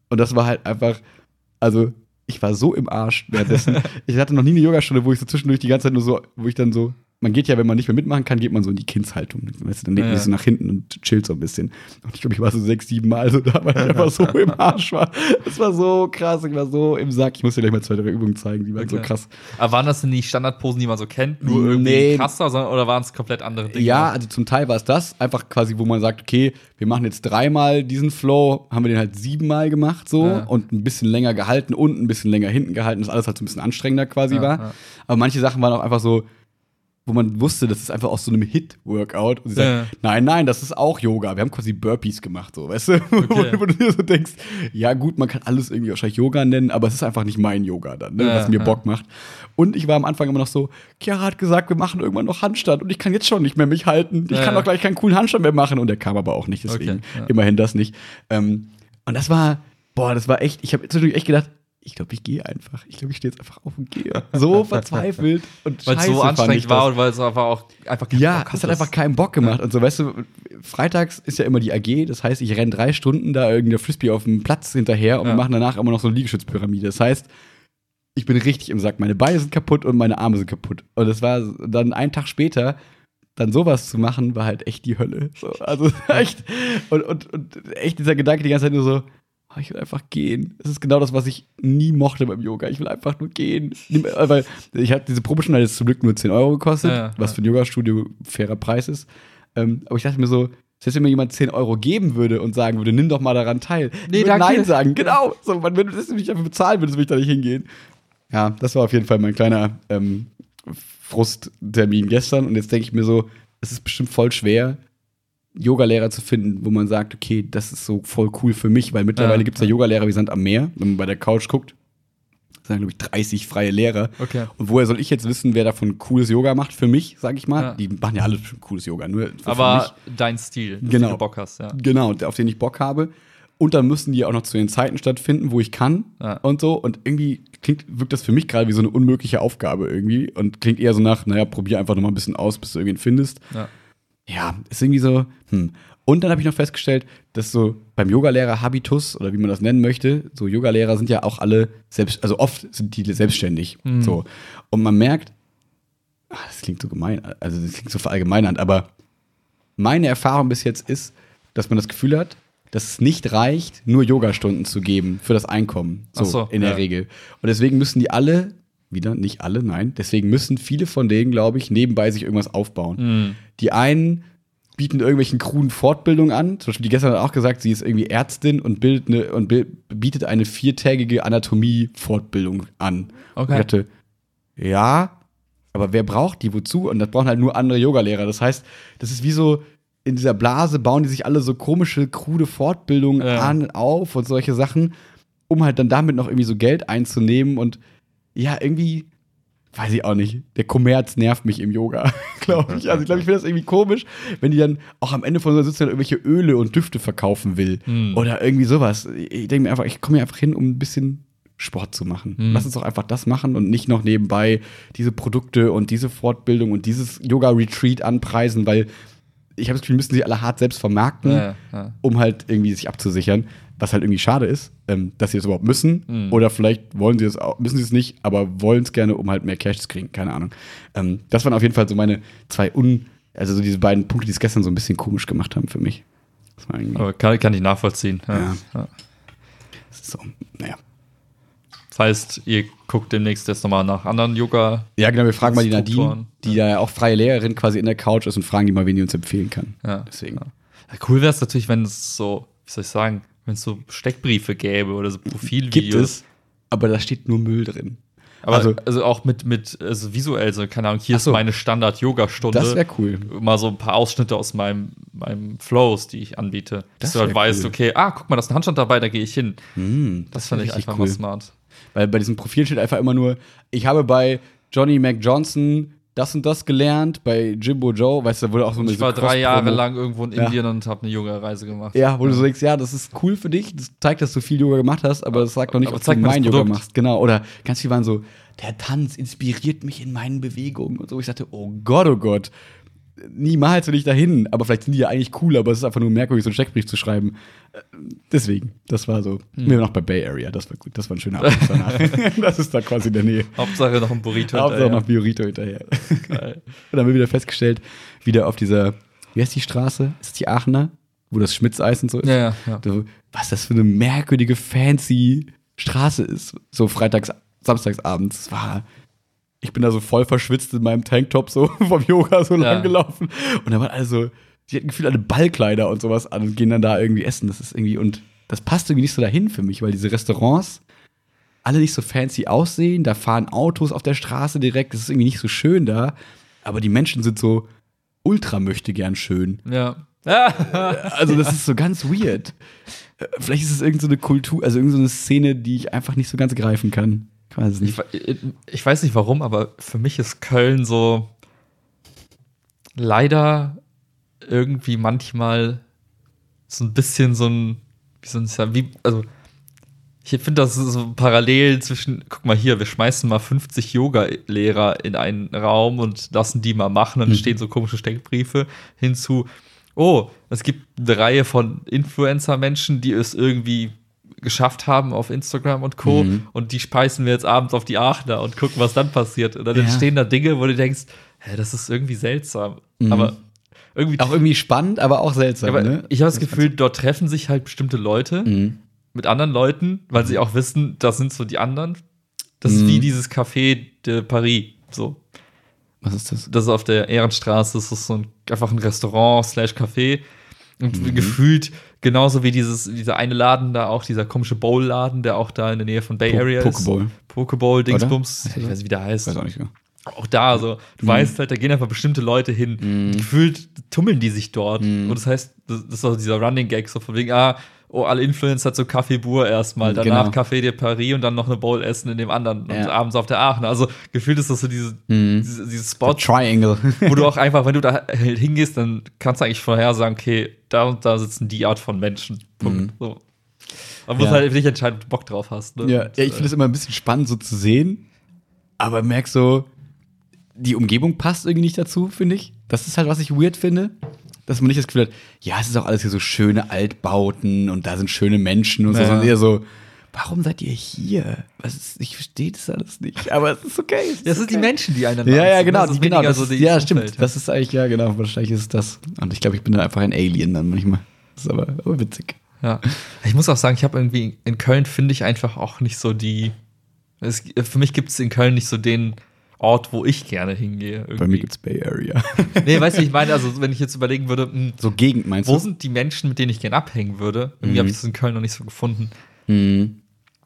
Und das war halt einfach, also ich war so im Arsch währenddessen. ich hatte noch nie eine Yogastunde, wo ich so zwischendurch die ganze Zeit nur so, wo ich dann so, man geht ja, wenn man nicht mehr mitmachen kann, geht man so in die Kindshaltung. Weißt du, dann legt man Ja. sich so nach hinten und chillt so ein bisschen. Und ich glaube, ich war so sechs, sieben Mal so da, weil ich einfach so im Arsch war. Es war so krass, ich war so im Sack. Ich muss dir gleich mal zwei, drei Übungen zeigen, die waren so Okay. krass. Aber waren das denn die Standardposen, die man so kennt? Nur irgendwie Nee. krasser, oder waren es komplett andere Dinge? Ja, also zum Teil war es das, einfach quasi, wo man sagt, okay, wir machen jetzt dreimal diesen Flow, haben wir den halt siebenmal gemacht so Ja. und ein bisschen länger gehalten und ein bisschen länger hinten gehalten, dass alles halt so ein bisschen anstrengender quasi Ja, war. Aber manche Sachen waren auch einfach so, wo man wusste, das ist einfach aus so einem Hit-Workout. Und sie Ja. sagt, nein, nein, das ist auch Yoga. Wir haben quasi Burpees gemacht, so, weißt du? Okay. Wo, du dir so denkst, ja gut, man kann alles irgendwie wahrscheinlich Yoga nennen, aber es ist einfach nicht mein Yoga dann, ne, Ja, was mir ja. Bock macht. Und ich war am Anfang immer noch so, Chiara hat gesagt, wir machen irgendwann noch Handstand und ich kann jetzt schon nicht mehr mich halten. Ich kann doch gleich keinen coolen Handstand mehr machen. Und der kam aber auch nicht, deswegen Okay, immerhin das nicht. Ähm, und das war, boah, das war echt, ich habe zwischendurch echt gedacht, ich glaube, ich gehe einfach. Ich glaube, ich stehe jetzt einfach auf und gehe. So verzweifelt und Weil es so anstrengend war das. und weil es einfach auch einfach Ja, Bock es hat einfach keinen Bock gemacht. Und so, weißt du, freitags ist ja immer die AG, das heißt, ich renne drei Stunden da irgendeine Frisbee auf dem Platz hinterher und Ja. wir machen danach immer noch so eine Liegestützpyramide. Das heißt, ich bin richtig im Sack. Meine Beine sind kaputt und meine Arme sind kaputt. Und es war dann einen Tag später, dann sowas zu machen, war halt echt die Hölle. So, also echt. Und, und, und echt dieser Gedanke die ganze Zeit nur so, ich will einfach gehen. Das ist genau das, was ich nie mochte beim Yoga. Ich will einfach nur gehen. Äh, Weil ich hatte diese hat jetzt zum Glück nur 10 Euro gekostet, Ja, ja, was für ein Yoga-Studio fairer Preis ist. Ähm, aber ich dachte mir so, selbst wenn mir jemand 10 Euro geben würde und sagen würde, nimm doch mal daran teil. Nee, danke. Nein sagen, genau. So, man, wenn du das nicht dafür bezahlen würdest, würde ich da nicht hingehen. Ja, das war auf jeden Fall mein kleiner ähm, Frusttermin gestern. Und jetzt denke ich mir so, es ist bestimmt voll schwer, Yogalehrer zu finden, wo man sagt, okay, das ist so voll cool für mich, weil mittlerweile Ja, gibt es ja Yogalehrer wie Sand am Meer, wenn man bei der Couch guckt. Das sind, glaube ich, 30 freie Lehrer. Okay. Und woher soll ich jetzt wissen, wer davon cooles Yoga macht für mich, sag ich mal? Ja. Die machen ja alle schon cooles Yoga, nur für Aber dein Stil, auf Genau. den du Bock hast, ja. Genau, auf den ich Bock habe. Und dann müssen die auch noch zu den Zeiten stattfinden, wo ich kann Ja. und so. Und irgendwie klingt, wirkt das für mich gerade wie so eine unmögliche Aufgabe irgendwie und klingt eher so nach, naja, probier einfach noch mal ein bisschen aus, bis du irgendwen findest. ja. Ja, ist irgendwie so, hm. Und dann habe ich noch festgestellt, dass so beim Yogalehrer Habitus oder wie man das nennen möchte, so Yogalehrer sind ja auch alle selbst, also oft sind die selbstständig. So. Und man merkt, ah, das klingt so gemein, also das klingt so verallgemeinernd, aber meine Erfahrung bis jetzt ist, dass man das Gefühl hat, dass es nicht reicht, nur Yogastunden zu geben für das Einkommen. So, Ach so, in der ja. Regel. Und deswegen müssen die alle, wieder, nicht alle, nein, deswegen müssen viele von denen, glaube ich, nebenbei sich irgendwas aufbauen. Mhm. Die einen bieten irgendwelchen kruden Fortbildungen an. Zum Beispiel, die gestern hat auch gesagt, sie ist irgendwie Ärztin und, bildet eine, und bietet eine viertägige Anatomie-Fortbildung an. Okay. Und ich dachte, ja, aber wer braucht die wozu? Und das brauchen halt nur andere Yogalehrer. Das heißt, das ist wie so, in dieser Blase bauen die sich alle so komische, krude Fortbildungen Ja. an, auf und solche Sachen, um halt dann damit noch irgendwie so Geld einzunehmen. Und ja, irgendwie, weiß ich auch nicht, der Kommerz nervt mich im Yoga, glaube ich. Also ich glaube, ich finde das irgendwie komisch, wenn die dann auch am Ende von so einer Sitzung irgendwelche Öle und Düfte verkaufen will. Hm. Oder irgendwie sowas. Ich denke mir einfach, ich komme hier einfach hin, um ein bisschen Sport zu machen. Hm. Lass uns doch einfach das machen und nicht noch nebenbei diese Produkte und diese Fortbildung und dieses Yoga-Retreat anpreisen, weil ich habe das Gefühl, müssen sich alle hart selbst vermarkten, Ja, ja. um halt irgendwie sich abzusichern. Was halt irgendwie schade ist, ähm, dass sie das überhaupt müssen. Mhm. Oder vielleicht wollen sie es auch, müssen sie es nicht, aber wollen es gerne, um halt mehr Cash zu kriegen. Keine Ahnung. Ähm, das waren auf jeden Fall so meine zwei un, also so diese beiden Punkte, die es gestern so ein bisschen komisch gemacht haben für mich. Aber kann, kann ich nachvollziehen. Ja. Ja. Ja. so, naja. Das heißt, ihr guckt demnächst jetzt nochmal nach anderen Yoga. Ja, genau, wir fragen mal die Nadine, die ja auch freie Lehrerin quasi in der Couch ist und fragen die mal, wen die uns empfehlen kann. Ja. Deswegen. Ja. Ja, cool wäre es natürlich, wenn es so, wie soll ich sagen, wenn es so Steckbriefe gäbe oder so Profilvideos. Gibt es, aber da steht nur Müll drin. Aber Also- also, auch mit, mit also visuell, so, keine Ahnung, hier so. ist meine Standard-Yoga-Stunde. Das wäre cool. Mal so ein paar Ausschnitte aus meinem, meinem Flows, die ich anbiete. Das Dass du halt wär weißt, cool. okay, ah, guck mal, da ist ein Handstand dabei, da gehe ich hin. Hm, Das fand wär ich einfach mal smart. Weil bei diesem Profil steht einfach immer nur, ich habe bei Johnny Mac Johnson das und das gelernt, bei Jimbo Joe, weißt du, da wurde auch so eine ich war drei Jahre lang irgendwo in Ja. Indien und habe eine Yoga-Reise gemacht. Ja, wo du so denkst, ja, das ist cool für dich, das zeigt, dass du viel Yoga gemacht hast, aber das sagt noch nicht, ob du mein Yoga machst. Genau, oder ganz viele waren so, der Tanz inspiriert mich in meinen Bewegungen und so. Ich dachte, oh Gott, oh Gott, niemals will ich dahin. Aber vielleicht sind die ja eigentlich cool, aber es ist einfach nur merkwürdig, so einen Steckbrief zu schreiben. Äh, Deswegen, das war so. Hm. Wir waren noch bei Bay Area, das war gut, das war ein schöner Abend danach. das ist da quasi in der Nähe. Hauptsache noch ein Burrito. Hauptsache hinterher. noch Biorito hinterher. Geil. Und dann haben wir wieder festgestellt, wieder auf dieser, wie heißt die Straße? Ist es die Aachener? Wo das Schmitzeis und so ist? Ja, ja, ja. So, was das für eine merkwürdige, fancy Straße ist. So freitags, samstags abends. Es war. Ich bin da so voll verschwitzt in meinem Tanktop so vom Yoga so Ja. lang gelaufen. Und da waren alle so, die hatten gefühlt alle Ballkleider und sowas an und gehen dann da irgendwie essen. Das ist irgendwie, und das passt irgendwie nicht so dahin für mich, weil diese Restaurants alle nicht so fancy aussehen. Da fahren Autos auf der Straße direkt. Das ist irgendwie nicht so schön da. aber die Menschen sind so ultra möchte gern schön. Ja. Also das ist so ganz weird. Äh, Vielleicht ist es irgendeine so Kultur, also irgendeine so Szene, die ich einfach nicht so ganz greifen kann. Ich weiß es Ich, nicht. we- ich weiß nicht warum, aber für mich ist Köln so leider irgendwie manchmal so ein bisschen so ein, wie soll ich sagen, wie, also ich finde das so parallel zwischen, guck mal hier, wir schmeißen mal 50 Yoga-Lehrer in einen Raum und lassen die mal machen, dann Mhm. stehen so komische Steckbriefe hinzu. Oh, es gibt eine Reihe von Influencer-Menschen, die es irgendwie geschafft haben auf Instagram und Co. Mhm. Und die speisen wir jetzt abends auf die Aachener und gucken, was dann passiert. Und dann Ja. entstehen da Dinge, wo du denkst, hä, das ist irgendwie seltsam. Aber irgendwie. Mhm. Auch irgendwie spannend, aber auch seltsam. aber ne? ich habe das Gefühl, dort treffen sich halt bestimmte Leute Mhm. mit anderen Leuten, weil sie auch wissen, das sind so die anderen. Das ist Mhm. wie dieses Café de Paris. So. Was ist das? Das ist auf der Ehrenstraße, das ist so ein, einfach ein Restaurant slash Café. Und Mhm. gefühlt genauso wie dieses, dieser eine Laden da auch, dieser komische Bowl-Laden, der auch da in der Nähe von Bay Po- Area Pokeball. ist. Pokeball, Dingsbums. Oder? Ich weiß nicht, wie der heißt. Weiß auch nicht. Ja. Auch da, so, du weißt halt, da gehen einfach bestimmte Leute hin. Mhm. Gefühlt tummeln die sich dort. Und das heißt, das, das ist auch dieser Running Gag, so von wegen, ah, oh, alle Influencer zu Café Bour erstmal, danach Genau. Café de Paris und dann noch eine Bowl essen in dem anderen und Ja. abends auf der Aachen. Also gefühlt ist das so diese, diese, diese Spots, Triangle. wo du auch einfach, wenn du da halt hingehst, dann kannst du eigentlich vorher sagen, okay, da und da sitzen die Art von Menschen. Punkt. So. Man muss Ja. halt nicht entscheiden, ob du Bock drauf hast. Ne? Ja, Und, ja ich finde es immer ein bisschen spannend, so zu sehen. Aber merk so, die Umgebung passt irgendwie nicht dazu, finde ich. Das ist halt, was ich weird finde. Dass man nicht das Gefühl hat, ja, es ist auch alles hier so schöne Altbauten und da sind schöne Menschen und so, Ja. sondern eher so, warum seid ihr hier? Was ist, ich verstehe das alles nicht. Aber es ist okay. Es ist Das sind die okay. Menschen, die einen Ja, ja, genau, Das genau. Das so ja, Umfeld, stimmt. Das ist eigentlich, ja, genau. Wahrscheinlich ist das. Und ich glaube, ich bin dann einfach ein Alien dann manchmal. Das ist aber, aber witzig. Ja. Ich muss auch sagen, ich habe irgendwie in Köln finde ich einfach auch nicht so die. Es, für mich gibt es in Köln nicht so den Ort, wo ich gerne hingehe. Irgendwie. Bei mir gibt's Bay Area. nee, weißt du, ich meine, also wenn ich jetzt überlegen würde, mh, so Gegend meinst wo du? sind die Menschen, mit denen ich gerne abhängen würde? Irgendwie Mhm. habe ich das in Köln noch nicht so gefunden. Mhm.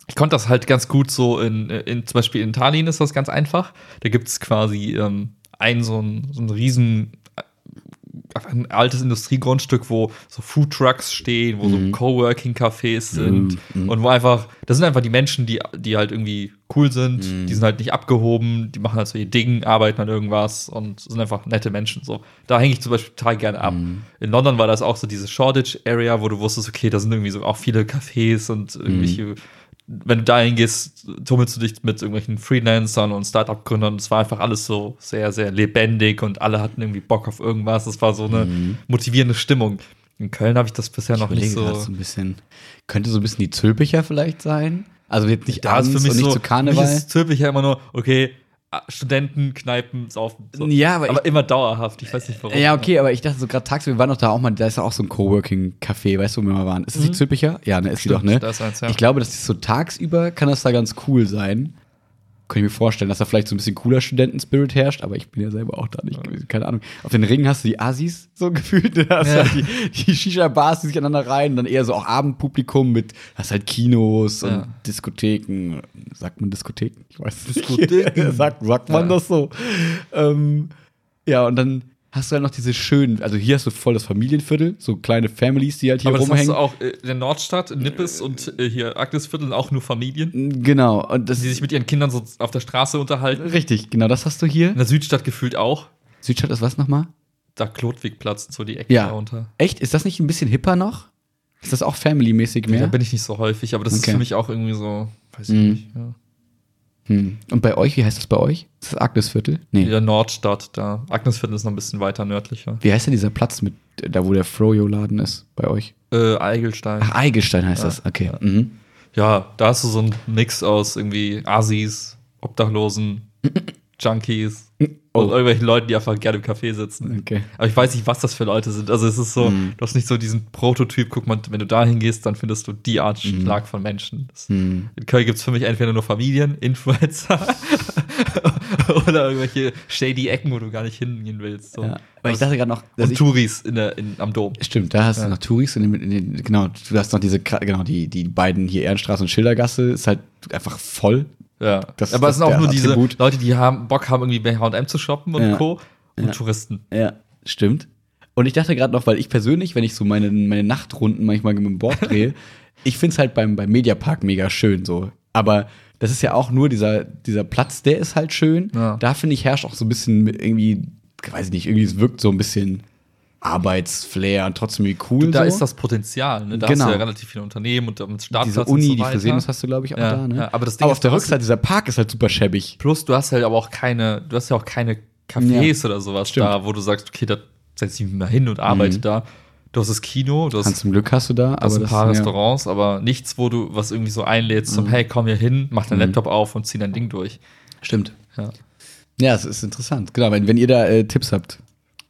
Ich konnte das halt ganz gut so in, in zum Beispiel in Tallinn ist das ganz einfach. Da gibt es quasi ähm, ein so ein, so ein riesen äh, ein altes Industriegrundstück, wo so Foodtrucks stehen, wo so Coworking-Cafés sind Mhm. und wo einfach, das sind einfach die Menschen, die, die halt irgendwie cool sind, Mhm. die sind halt nicht abgehoben, die machen halt so ihr Ding, arbeiten an irgendwas und sind einfach nette Menschen. So, da hänge ich zum Beispiel total gerne ab. Mhm. In London war das auch so diese Shoreditch-Area, wo du wusstest, okay, da sind irgendwie so auch viele Cafés und irgendwelche wenn du dahin gehst, tummelst du dich mit irgendwelchen Freelancern und Startup-Gründern. Es war einfach alles so sehr, sehr lebendig und alle hatten irgendwie Bock auf irgendwas. Es war so eine motivierende Stimmung. In Köln habe ich das bisher noch Ich nicht so. grad so ein bisschen. Könnte so ein bisschen die Zülpicher vielleicht sein? Also jetzt nicht Da ist abends für mich und nicht so, zu für mich Karneval. ist Zülpich ja immer nur, okay, ah, Studenten, Kneipen, saufen. So. Ja, aber aber ich- immer dauerhaft. Ich weiß nicht warum. ja, okay, aber ich dachte so gerade tagsüber, wir waren doch da auch mal, da ist ja auch so ein Coworking-Café, weißt du, wo wir mal waren. Ist das die Zülpicher? Ja, ne, ist die Mhm. Stimmt, doch, ne? ist eins, ja. Ich glaube, dass das so tagsüber kann das da ganz cool sein. Könnte ich mir vorstellen, dass da vielleicht so ein bisschen cooler Studentenspirit herrscht, aber ich bin ja selber auch da nicht gewesen, keine Ahnung. Auf den Ringen hast du die Assis so gefühlt, da hast Ja. halt die, die Shisha-Bars, die sich aneinander rein, dann eher so auch Abendpublikum mit, hast halt Kinos und Ja. Diskotheken. Sagt man Diskotheken? Ich weiß nicht. Diskotheken. sagt, sagt man Ja. das so? Ähm, ja, und dann hast du halt noch diese schönen, also hier hast du voll das Familienviertel, so kleine Families, die halt hier aber das hast rumhängen. du auch äh, in der Nordstadt, in Nippes und äh, hier Agnesviertel auch nur Familien, Genau, und das die sich mit ihren Kindern so auf der Straße unterhalten. Richtig, genau, das hast du hier. In der Südstadt gefühlt auch. Südstadt ist was nochmal? Da Klotwigplatz, so die Ecke Ja. darunter. Echt? Ist das nicht ein bisschen hipper noch? Ist das auch family-mäßig Da mehr? bin ich nicht so häufig, aber das Okay. ist für mich auch irgendwie so, weiß ich Mhm. nicht. Ja. Hm. Und bei euch, wie heißt das bei euch? Ist das Agnesviertel? Nee. In der Nordstadt, da. Agnesviertel ist noch ein bisschen weiter nördlicher. Wie heißt denn dieser Platz mit, da wo der Froyo-Laden ist, bei euch? Äh, Eigelstein. Ach, Eigelstein heißt das, okay. Mhm. Ja, da hast du so einen Mix aus irgendwie Asis, Obdachlosen, Junkies Oh. und irgendwelchen Leuten, die einfach gerne im Café sitzen. Okay. Aber ich weiß nicht, was das für Leute sind. Also es ist so, Mhm. du hast nicht so diesen Prototyp, guck mal, wenn du da hingehst, dann findest du die Art Schlag von Menschen. Das, Mhm. In Köln gibt es für mich entweder nur Familien, Influencer oder irgendwelche shady Ecken, wo du gar nicht hingehen willst. So. Ja. Aber ich dachte gerade noch, und ich, Touris in der, in, am Dom. Stimmt, da hast Ja. du noch Touris und in, in, genau, du hast noch diese, genau, die, die beiden hier Ehrenstraße und Schildergasse ist halt einfach voll. Ja. Das- Aber es sind auch nur diese Attribut. Leute, die haben Bock haben, irgendwie bei HM zu shoppen und Ja. Co. und Touristen. Ja, stimmt. Und ich dachte gerade noch, weil ich persönlich, wenn ich so meine, meine Nachtrunden manchmal mit dem Board drehe, ich finde es halt beim, beim Mediapark mega schön so. Aber das ist ja auch nur dieser, dieser Platz, der ist halt schön. Ja. Da finde ich, herrscht auch so ein bisschen irgendwie, weiß ich nicht, irgendwie es wirkt so ein bisschen Arbeitsflair und trotzdem wie cool. Da so. ist das Potenzial. Ne? Da Genau. hast du ja relativ viele Unternehmen und mit Startplatz diese Uni, so die. Fresenius hast du, glaube ich, auch Ja, da, ne? ja, aber das Ding aber auf der du Rückseite, dieser Park ist halt super schäbig. Plus, du hast halt aber auch keine, du hast ja auch keine Cafés oder sowas Stimmt. da, wo du sagst, okay, da setze ich mich mal hin und arbeite Mhm. da. Du hast das Kino, du hast, Hans, zum Glück hast du da, aber ein paar das, ja. Restaurants, aber nichts, wo du was irgendwie so einlädst, Mhm. zum hey, komm hier hin, mach deinen Laptop auf und zieh dein Ding durch. Stimmt. Ja. Ja, es ist interessant. Genau, wenn, wenn ihr da äh, Tipps habt,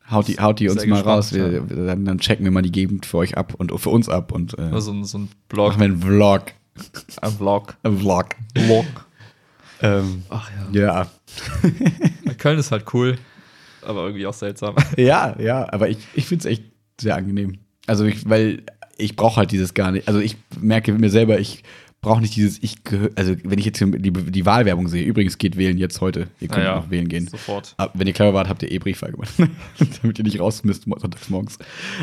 haut die, haut die uns mal gespannt, raus. Wir, dann, dann checken wir mal die Gegend für euch ab und für uns ab und äh, so ein- so ein Blog, machen wir einen Vlog. ein Vlog. Einen Vlog. Vlog. Ähm, Ach ja. ja. Köln ist halt cool, aber irgendwie auch seltsam. ja, ja, aber ich, ich finde es echt sehr angenehm. Also, ich, weil ich brauche halt dieses gar nicht. Also, ich merke mir selber, ich brauche nicht dieses, ich also wenn ich jetzt die, die Wahlwerbung sehe, übrigens geht wählen jetzt heute. Ihr könnt ja, noch wählen gehen. Sofort. Ah, Wenn ihr clever wart, habt ihr eh Briefwahl gemacht. Damit ihr nicht raus müsst sonntags morgens.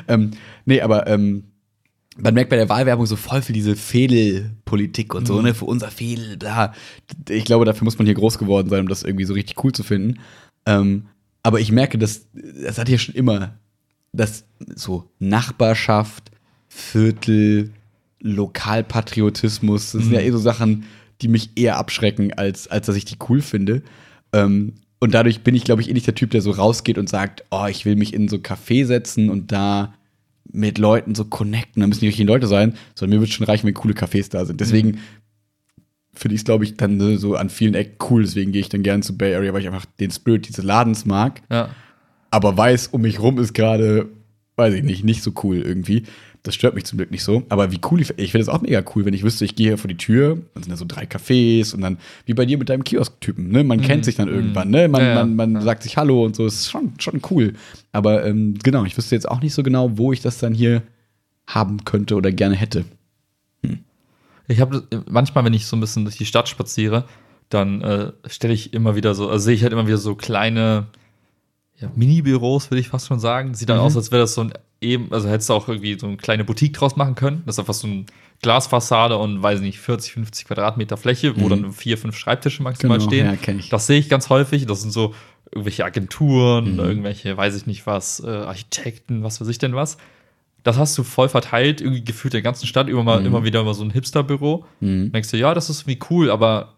Ähm, nee, aber ähm, man merkt bei der Wahlwerbung so voll für diese Fädelpolitik und so, ne, für unser Fädel, bla. Ich glaube, dafür muss man hier groß geworden sein, um das irgendwie so richtig cool zu finden. Ähm, aber ich merke, dass das hat hier schon immer, dass so Nachbarschaft, Viertel, Lokalpatriotismus, das sind ja eh so Sachen, die mich eher abschrecken, als, als dass ich die cool finde. Ähm, und dadurch bin ich, glaube ich, eh nicht der Typ, der so rausgeht und sagt, oh, ich will mich in so ein Café setzen und da mit Leuten so connecten. Da müssen die richtigen Leute sein, sondern mir wird schon reichen, wenn coole Cafés da sind. Deswegen finde ich es, glaube ich, dann ne, so an vielen Ecken cool. Deswegen gehe ich dann gerne zu Bay Area, weil ich einfach den Spirit dieses Ladens mag Ja. Aber weiß, um mich rum ist gerade, weiß ich nicht, nicht so cool irgendwie. Das stört mich zum Glück nicht so. Aber wie cool, ich, ich finde es auch mega cool, wenn ich wüsste, ich gehe hier vor die Tür, dann sind da so drei Cafés und dann, wie bei dir mit deinem Kiosk-Typen, ne? Man kennt sich dann irgendwann, ne? Man, Ja, man, man ja. sagt sich Hallo und so, ist schon, schon cool. Aber ähm, genau, ich wüsste jetzt auch nicht so genau, wo ich das dann hier haben könnte oder gerne hätte. Ich habe manchmal, wenn ich so ein bisschen durch die Stadt spaziere, dann äh, stelle ich immer wieder so, also sehe ich halt immer wieder so kleine ja, Mini-Büros, würde ich fast schon sagen. Sieht dann Mhm. aus, als wäre das so ein eben, also hättest du auch irgendwie so eine kleine Boutique draus machen können. Das ist einfach so eine Glasfassade und weiß nicht, 40, 50 Quadratmeter Fläche, wo dann vier, fünf Schreibtische maximal Mhm. Genau, stehen. ja, ich. Das sehe ich ganz häufig. Das sind so irgendwelche Agenturen Mhm. irgendwelche, weiß ich nicht was, äh, Architekten, was weiß ich denn was. Das hast du voll verteilt, irgendwie gefühlt der ganzen Stadt, immer, mal, immer wieder mal so ein Hipster-Büro. Mhm. Denkst du, ja, das ist wie cool, aber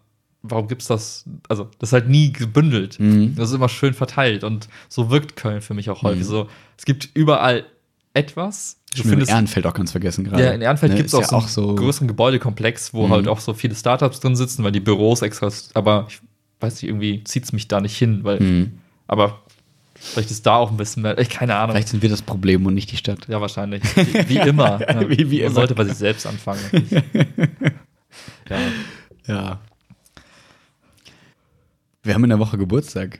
warum gibt's das? Also, das ist halt nie gebündelt. Mhm. Das ist immer schön verteilt und so wirkt Köln für mich auch häufig. So, es gibt überall etwas. Du Ich finde findest, Ehrenfeld auch ganz vergessen gerade. ja, in Ehrenfeld Ne, gibt es auch, ja so einen größeren Gebäudekomplex, wo Mhm. halt auch so viele Startups drin sitzen, weil die Büros extra, aber ich weiß nicht, irgendwie zieht es mich da nicht hin, weil, Mhm. aber vielleicht ist da auch ein bisschen mehr, ich keine Ahnung. Vielleicht sind wir das Problem und nicht die Stadt. Ja, wahrscheinlich. Wie, wie immer. ja. Wie- wie Man immer. sollte bei sich selbst anfangen. ja. Ja. Wir haben in der Woche Geburtstag.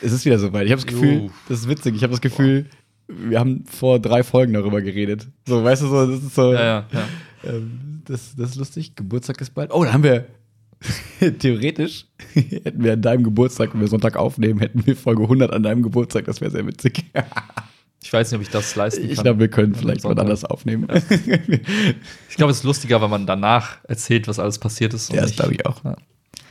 Es ist wieder soweit. Ich habe das Gefühl, Jo. das ist witzig. Ich habe das Gefühl, wir haben vor drei Folgen darüber geredet. So, weißt du, so, das ist so. Ja, ja, ja. Ähm, das, das ist lustig. Geburtstag ist bald. Oh, da haben wir. Theoretisch hätten wir an deinem Geburtstag, wenn wir Sonntag aufnehmen, hätten wir Folge 100 an deinem Geburtstag. Das wäre sehr witzig. Ich weiß nicht, ob ich das leisten kann. Ich glaube, wir können vielleicht mal anders aufnehmen. Ich glaube, es ist lustiger, wenn man danach erzählt, was alles passiert ist. Ja, das glaube ich auch. Ja.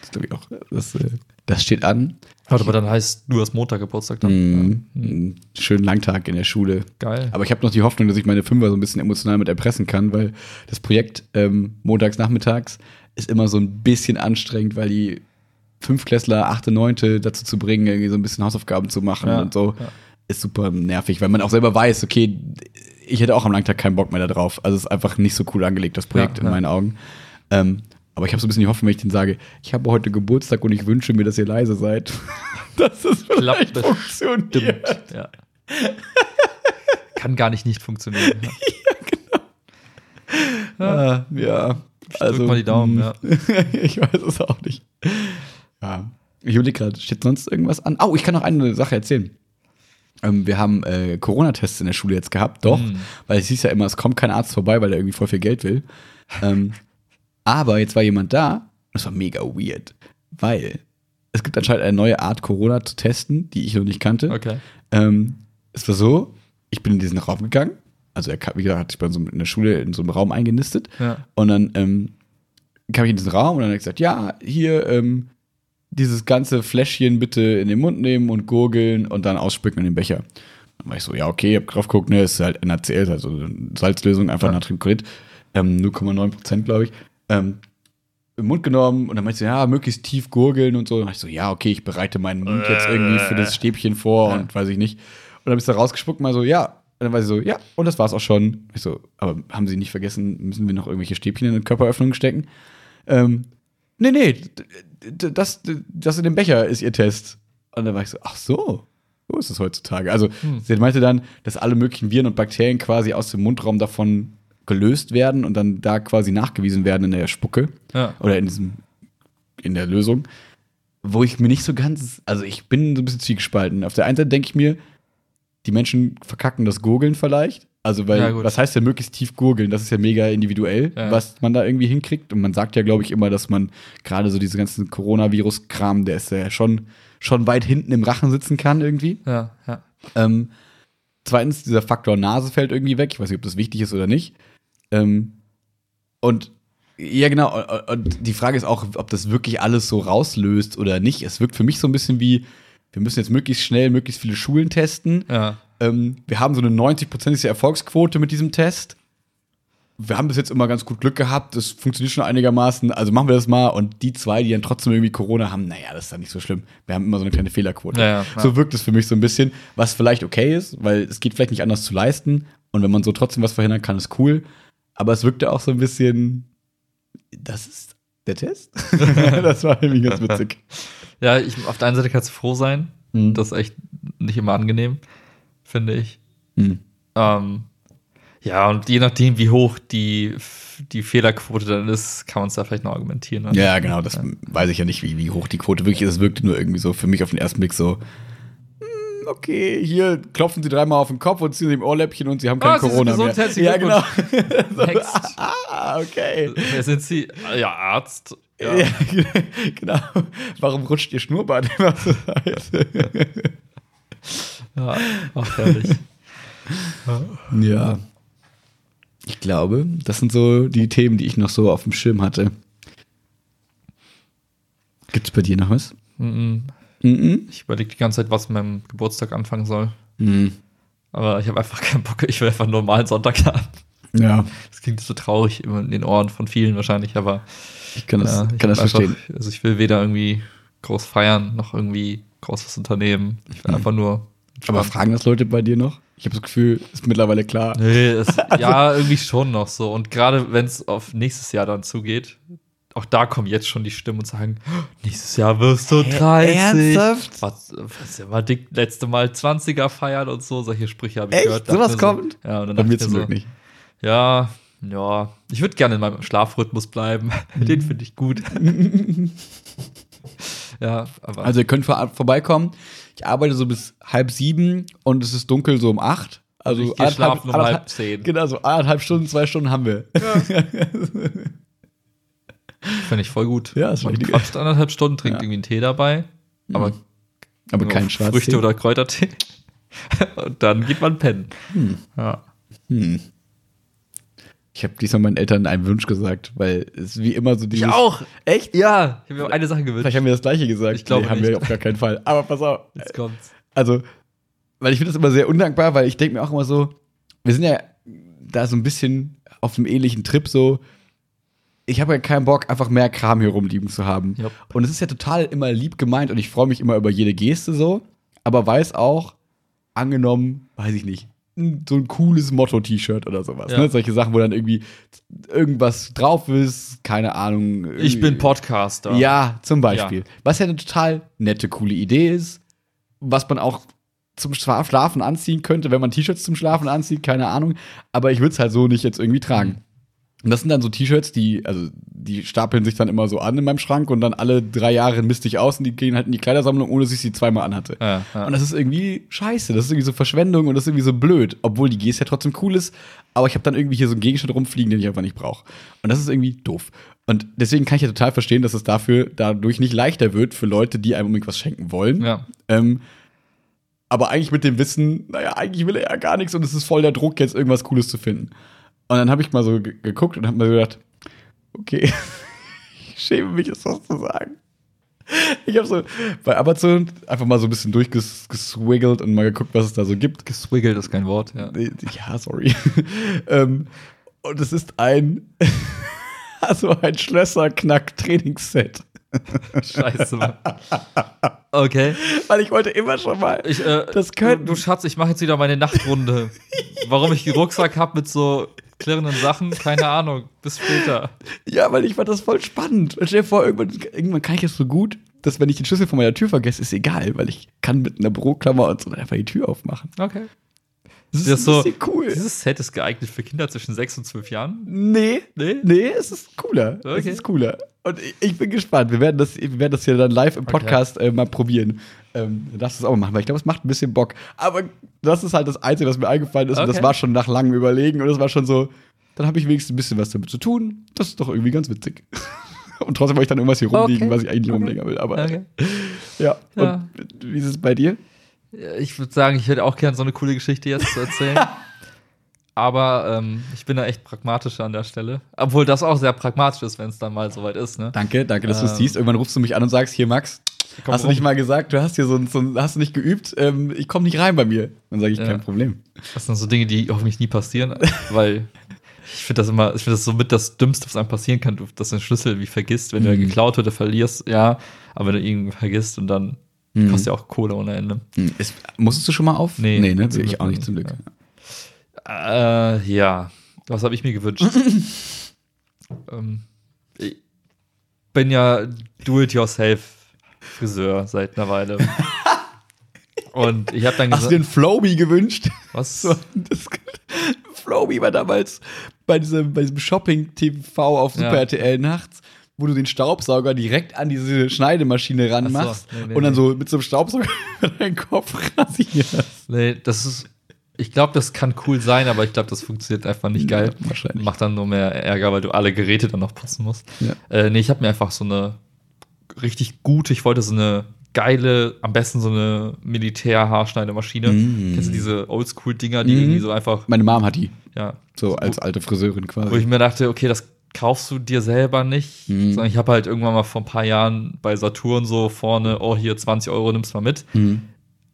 Das glaube ich auch. Das, äh, das steht an. Warte, aber dann heißt, du hast Montag Geburtstag dann. Mhm. Einen Schönen Langtag in der Schule. Geil. Aber ich habe noch die Hoffnung, dass ich meine Fünfer so ein bisschen emotional mit erpressen kann, weil das Projekt ähm, montags nachmittags ist immer so ein bisschen anstrengend, weil die Fünfklässler, achte, neunte dazu zu bringen, irgendwie so ein bisschen Hausaufgaben zu machen Ja, und so, ja. ist super nervig, weil man auch selber weiß, okay, ich hätte auch am Langtag keinen Bock mehr da drauf. Also es ist einfach nicht so cool angelegt, das Projekt Ja, in meinen Augen. Ähm, aber ich habe so ein bisschen die Hoffnung, wenn ich denen sage, ich habe heute Geburtstag und ich wünsche mir, dass ihr leise seid, dass es vielleicht Klappt funktioniert. Stimmt. Ja. Kann gar nicht nicht funktionieren. Ja. Ah, ja. Also, drück mal die Daumen, mh, ich weiß es auch nicht. Ja. Ich überlege gerade, steht sonst irgendwas an? Oh, ich kann noch eine Sache erzählen. Ähm, wir haben äh, Corona-Tests in der Schule jetzt gehabt, doch, Mhm. weil es hieß ja immer, es kommt kein Arzt vorbei, weil er irgendwie voll viel Geld will. ähm, aber jetzt war jemand da und es war mega weird, weil es gibt anscheinend eine neue Art, Corona zu testen, die ich noch nicht kannte. Okay. Ähm, es war so, ich bin in diesen Raum gegangen. Also, er kam, wie gesagt, ich bei so in der Schule in so einem Raum eingenistet. Ja. Und dann ähm, kam ich in diesen Raum und dann hat er gesagt, ja, hier ähm, dieses ganze Fläschchen bitte in den Mund nehmen und gurgeln und dann ausspucken in den Becher. Dann war ich so, ja, okay, hab drauf geguckt, ne, ist halt NaCl, also Salzlösung, einfach Ja. Natriumchlorid, ähm, 0,9 Prozent, glaube ich. Ähm, im Mund genommen und dann meinte sie, ja, möglichst tief gurgeln und so. Dann ich so, ja, okay, ich bereite meinen Mund jetzt irgendwie für das Stäbchen vor und weiß ich nicht. Und dann bist du rausgespuckt, mal so, ja. Und dann war sie so, ja, und das war's auch schon. Ich so, aber haben Sie nicht vergessen, müssen wir noch irgendwelche Stäbchen in eine Körperöffnung stecken? Ähm, nee, nee, das, das in dem Becher ist ihr Test. Und dann war ich so, ach so, so ist es heutzutage. Also, Hm. sie meinte dann, dass alle möglichen Viren und Bakterien quasi aus dem Mundraum davon gelöst werden und dann da quasi nachgewiesen werden in der Spucke Ja. oder in diesem, in der Lösung. Wo ich mir nicht so ganz, also ich bin so ein bisschen zwiegespalten. Auf der einen Seite denke ich mir, die Menschen verkacken das Gurgeln vielleicht. Also, weil, Ja, was heißt ja möglichst tief gurgeln? Das ist ja mega individuell, Ja. was man da irgendwie hinkriegt. Und man sagt ja, glaube ich, immer, dass man gerade so diese ganzen Coronavirus-Kram, der ist ja schon, schon weit hinten im Rachen sitzen kann irgendwie. Ja, ja. Ähm, zweitens, dieser Faktor Nase fällt irgendwie weg. Ich weiß nicht, ob das wichtig ist oder nicht. Ähm, und ja, genau. Und, die Frage ist auch, ob das wirklich alles so rauslöst oder nicht. Es wirkt für mich so ein bisschen wie, wir müssen jetzt möglichst schnell möglichst viele Schulen testen. Ja. Ähm, wir haben so eine 90-prozentige Erfolgsquote mit diesem Test. Wir haben bis jetzt immer ganz gut Glück gehabt. Das funktioniert schon einigermaßen. Also machen wir das mal. Und die zwei, die dann trotzdem irgendwie Corona haben, naja, das ist dann nicht so schlimm. Wir haben immer so eine kleine Fehlerquote. Ja, ja. So wirkt es für mich so ein bisschen, was vielleicht okay ist, weil es geht vielleicht nicht anders zu leisten. Und wenn man so trotzdem was verhindern kann, ist cool. Aber es wirkte auch so ein bisschen, das ist der Test? das war irgendwie ganz witzig. Ja, ich, auf der einen Seite kannst du froh sein. Mhm. Das ist echt nicht immer angenehm, finde ich. Hm. Ähm, ja, und je nachdem, wie hoch die, die Fehlerquote dann ist, kann man es da vielleicht noch argumentieren. Ne? Ja, genau, das weiß ich ja nicht, wie, wie hoch die Quote wirklich ist. Es wirkte nur irgendwie so für mich auf den ersten Blick so, okay, hier klopfen sie dreimal auf den Kopf und ziehen sie im Ohrläppchen und sie haben kein sie sind Corona gesund, mehr. Ja, genau. Next. ah, okay. Wer sind Sie? Ah, Ja, Arzt. Ja. Ja. genau. Warum rutscht ihr Schnurrbart immer so weit? ja. Ach, herrlich. ja. Ich glaube, das sind so die Themen, die ich noch so auf dem Schirm hatte. Gibt's bei dir noch was? Mhm. Mhm. Ich überlege die ganze Zeit, was mit meinem Geburtstag anfangen soll. Mhm. Aber ich habe einfach keinen Bock. Ich will einfach einen normalen Sonntag haben. Ja, Das klingt so traurig immer in den Ohren von vielen wahrscheinlich, aber ich kann das, ja, ich kann das einfach- verstehen. Also ich will weder irgendwie groß feiern, noch irgendwie groß was unternehmen. Ich will Mhm. einfach nur. Aber entspannen. fragen das Leute bei dir noch? Ich habe das Gefühl, ist mittlerweile klar. Nee, es, ja, irgendwie schon noch so. Und gerade wenn es auf nächstes Jahr dann zugeht, auch da kommen jetzt schon die Stimmen und sagen, "Oh, nächstes Jahr wirst du 30. ernsthaft? Was, was ja mal dick, letzte Mal 20er feiern und so, solche Sprüche habe ich Echt? gehört. Sowas mir kommt? So, ja, und dann Bei mir zum so, Glück nicht. Ja, ja. Ich würde gerne in meinem Schlafrhythmus bleiben. Den finde ich gut. ja, aber. Also ihr könnt vor, vorbeikommen. Ich arbeite so bis halb sieben und es ist dunkel so um acht. Also ich schlafen um halb zehn. Genau, so anderthalb Stunden, zwei Stunden haben wir. Finde ich voll gut. Ja, ist Man richtig. quatscht anderthalb Stunden, trinkt Ja. irgendwie einen Tee dabei. Aber Aber nur kein Schwarztee. Früchte oder Kräutertee. und dann geht man pennen. Ja. Hm. Ich habe diesmal meinen Eltern einen Wunsch gesagt, weil es wie immer so dieses. Echt? Ja. Ich habe mir eine Sache gewünscht. Vielleicht haben wir das gleiche gesagt. Ich glaube haben wir auf gar keinen Fall. Aber pass auf. Jetzt kommt's. Also, weil ich finde das immer sehr undankbar, weil ich denke mir auch immer so, wir sind ja da so ein bisschen auf einem ähnlichen Trip so. Ich habe ja keinen Bock, einfach mehr Kram hier rumliegen zu haben. Jupp. Und es ist ja total immer lieb gemeint und ich freue mich immer über jede Geste so, aber weiß auch, angenommen, weiß ich nicht, so ein cooles Motto-T-Shirt oder sowas. Ja. Ne? Solche Sachen, wo dann irgendwie irgendwas drauf ist, keine Ahnung. Ich bin Podcaster. ja, zum Beispiel. Was ja eine total nette, coole Idee ist, was man auch zum Schla- Schlafen anziehen könnte, wenn man T-Shirts zum Schlafen anzieht, keine Ahnung. Aber ich würde es halt so nicht jetzt irgendwie tragen. Und das sind dann so T-Shirts, die, also die stapeln sich dann immer so an in meinem Schrank und dann alle drei Jahre misst ich aus und die gehen halt in die Kleidersammlung, ohne dass ich sie zweimal anhatte. Ja, ja. Und das ist irgendwie scheiße, das ist irgendwie so Verschwendung und das ist irgendwie so blöd, obwohl die Geste ja trotzdem cool ist, aber ich habe dann irgendwie hier so einen Gegenstand rumfliegen, den ich einfach nicht brauche. Und das ist irgendwie doof. Und deswegen kann ich ja total verstehen, dass es dafür dadurch nicht leichter wird für Leute, die einem unbedingt was schenken wollen. Ja. Ähm, aber eigentlich mit dem Wissen, naja, eigentlich will er ja gar nichts und es ist voll der Druck, jetzt irgendwas Cooles zu finden. Und dann habe ich mal so ge- geguckt und habe mir gedacht, okay, ich schäme mich, es das zu sagen. Ich habe so bei Amazon einfach mal so ein bisschen durchgeswiggelt und mal geguckt, was es da so gibt. Geswiggelt ist kein Wort, ja. Ja, sorry. ähm, und es ist ein, also ein Schlösserknack-Trainingsset. Scheiße, Mann. Okay. Weil ich wollte immer schon mal. Ich, äh, Das könnten- du, du Schatz, ich mache jetzt wieder meine Nachtrunde. Warum ich einen Rucksack habe mit so klirrenden Sachen, keine Ahnung. Bis später. Ja, weil ich fand das voll spannend. Und stell dir vor, irgendwann, irgendwann kann ich es so gut, dass wenn ich den Schlüssel von meiner Tür vergesse, ist egal, weil ich kann mit einer Büroklammer und so einfach die Tür aufmachen. Okay. Das ist, Das ist so, cool. Dieses Set ist geeignet für Kinder zwischen 6 und 12 Jahren. Nee, Nee? nee, es ist cooler. Es Okay. ist cooler. Und ich, ich bin gespannt. Wir werden das, wir werden das hier dann live im Podcast äh, mal probieren. Ähm, darfst du es auch mal machen, weil ich glaube, es macht ein bisschen Bock. Aber das ist halt das Einzige, was mir eingefallen ist. Und das Okay. war schon nach langem Überlegen. Und das war schon so, dann habe ich wenigstens ein bisschen was damit zu tun. Das ist doch irgendwie ganz witzig. und trotzdem wollte ich dann irgendwas hier rumliegen, Okay. was ich eigentlich Okay. rumlegen will. Aber Okay. ja. Ja. Und wie ist es bei dir? Ja, Ich würde sagen, ich hätte auch gern so eine coole Geschichte jetzt zu erzählen. Aber ähm, ich bin da echt pragmatisch an der Stelle. Obwohl das auch sehr pragmatisch ist, wenn es dann mal soweit ist, ne? Danke, danke, dass du es Ähm. siehst. Irgendwann rufst du mich an und sagst, hier Max, hast du rum. nicht mal gesagt, du hast hier so ein, so ein hast du nicht geübt, ähm, ich komme nicht rein bei mir. Dann sage ich, Ja. kein Problem. Das sind so Dinge, die hoffentlich nie passieren, weil ich finde das immer, ich finde das so mit das Dümmste, was einem passieren kann, du, dass du den Schlüssel wie vergisst, wenn Mhm. geklaut wird, oder verlierst, ja, aber wenn du ihn vergisst und dann Mhm. kostet ja auch Kohle ohne Ende. Ist, musstest du schon mal auf? Nee. nee ne? Sehe ich auch nicht zum Glück. Äh, ja. Was habe ich mir gewünscht? ähm, ich bin ja Do-it-yourself-Friseur seit einer Weile. Und ich habe dann Hast du dir gesagt, einen Flowbee gewünscht? was? Flowbee war damals bei diesem, bei diesem Shopping-TV auf Super Ja. RTL nachts, wo du den Staubsauger direkt an diese Schneidemaschine ranmachst nee, nee, und dann so mit so einem Staubsauger deinen Kopf rasierst. Nee, das ist. Ich glaube, das kann cool sein, aber ich glaube, das funktioniert einfach nicht geil. Ja, wahrscheinlich. Macht dann nur mehr Ärger, weil du alle Geräte dann noch putzen musst. Ja. Äh, nee, ich habe mir einfach so eine richtig gute, ich wollte so eine geile, am besten so eine Militär-Haarschneidemaschine. Mm. Kennst du diese Oldschool-Dinger, die Mhm. irgendwie so einfach, Meine Mom hat die, ja, so als alte Friseurin wo ich quasi. mir dachte, okay, das kaufst du dir selber nicht. Mhm. Sondern ich habe halt irgendwann mal vor ein paar Jahren bei Saturn so vorne, oh, hier 20 Euro nimmst mal mit. Mhm.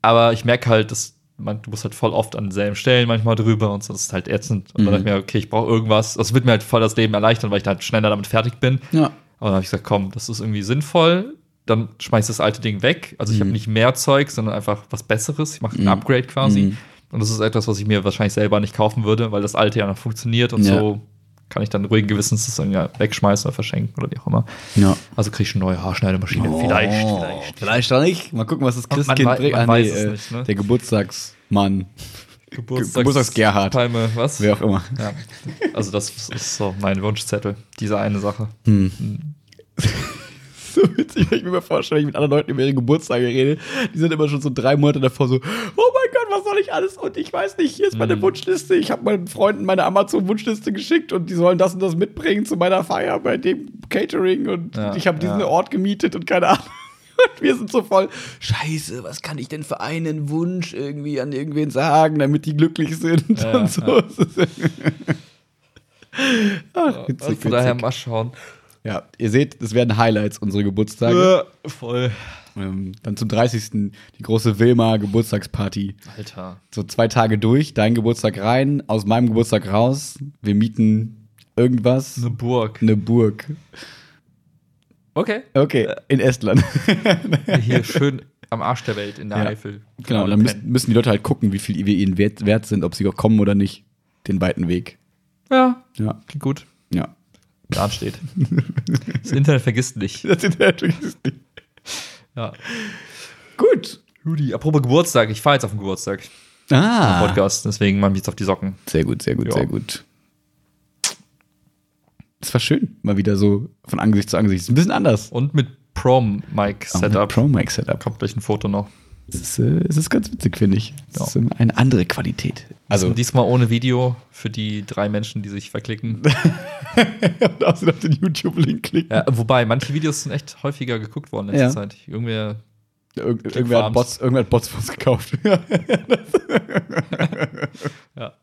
Aber ich merke halt, dass man, du musst halt voll oft an denselben Stellen manchmal drüber und so, das ist halt ätzend. Und dann Mhm. dachte ich mir, okay, ich brauche irgendwas. Das wird mir halt voll das Leben erleichtern, weil ich dann halt schneller damit fertig bin. Ja. Aber dann habe ich gesagt, komm, das ist irgendwie sinnvoll. Dann schmeiß das alte Ding weg. Also ich habe Mhm. nicht mehr Zeug, sondern einfach was Besseres. Ich mache ein Mhm. Upgrade quasi. Mhm. Und das ist etwas, was ich mir wahrscheinlich selber nicht kaufen würde, weil das alte ja noch funktioniert und Ja. so kann ich dann ruhigen Gewissens das dann ja wegschmeißen oder verschenken oder wie auch immer. ja. Also kriege ich eine neue Haarschneidemaschine. vielleicht, vielleicht. Vielleicht auch nicht. Mal gucken, was das Man- man Christkind wei- bringt. man Ah, nee, äh, nicht, ne? Der Geburtstagsmann, Geburtstags Geburtstags-Gerhard. Palme, was? wer auch immer. Ja. Also das ist so mein Wunschzettel, diese eine Sache. Hm. so witzig, wenn ich mir mal vorstelle, wenn ich mit anderen Leuten über ihre Geburtstage rede. Die sind immer schon so drei Monate davor so, oh mein Gott, was soll ich alles? Und ich weiß nicht, hier ist meine Mhm. Wunschliste. Ich habe meinen Freunden meine Amazon-Wunschliste geschickt und die sollen das und das mitbringen zu meiner Feier bei dem Catering und Ja, ich habe diesen ja. Ort gemietet und keine Ahnung. Und wir sind so voll, scheiße, was kann ich denn für einen Wunsch irgendwie an irgendwen sagen, damit die glücklich sind Ja, und so. ja. Ach, witzig, Also von daher witzig. mal schauen. Ja, ihr seht, das werden Highlights, unsere Geburtstage. Äh, voll. Ähm, dann zum 30. die große Wilma Geburtstagsparty. Alter. So zwei Tage durch, dein Geburtstag rein, aus meinem Geburtstag raus. Wir mieten irgendwas. Eine Burg. Eine Burg. Okay. Okay, in Estland. Hier schön am Arsch der Welt in der Ja. Eifel. genau, und dann müssen, müssen die Leute halt gucken, wie viel wir ihnen wert, wert sind, ob sie auch kommen oder nicht. Den weiten Weg. Ja, Ja, klingt gut. ja. Plan steht. Das Internet vergisst nicht. Das sind natürlich Ja. Gut. Rudi, apropos Geburtstag, ich fahre jetzt auf den Geburtstag. Ah. Podcast, deswegen mache ich jetzt auf die Socken. Sehr gut, sehr gut, Ja. sehr gut. es war schön, mal wieder so von Angesicht zu Angesicht. Ist ein bisschen anders. Und mit Prom-Mic-Setup. Pro-Mic-Setup. Kommt gleich ein Foto noch. Es ist, äh, es ist ganz witzig, finde ich. Es Ja. ist eine andere Qualität. Also, Diesmal ohne Video für die drei Menschen, die sich verklicken. und außerdem auf den YouTube-Link klicken. ja, wobei, manche Videos sind echt häufiger geguckt worden in letzter Ja. Zeit. Irgendwer. Irgend, irgendwer, hat. Bots, irgendwer hat Bots für uns gekauft. Ja.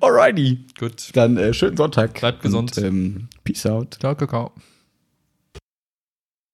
Alrighty. Gut. Dann äh, schönen Sonntag. Bleibt gesund. Und, ähm, peace out. Ciao, Kakao.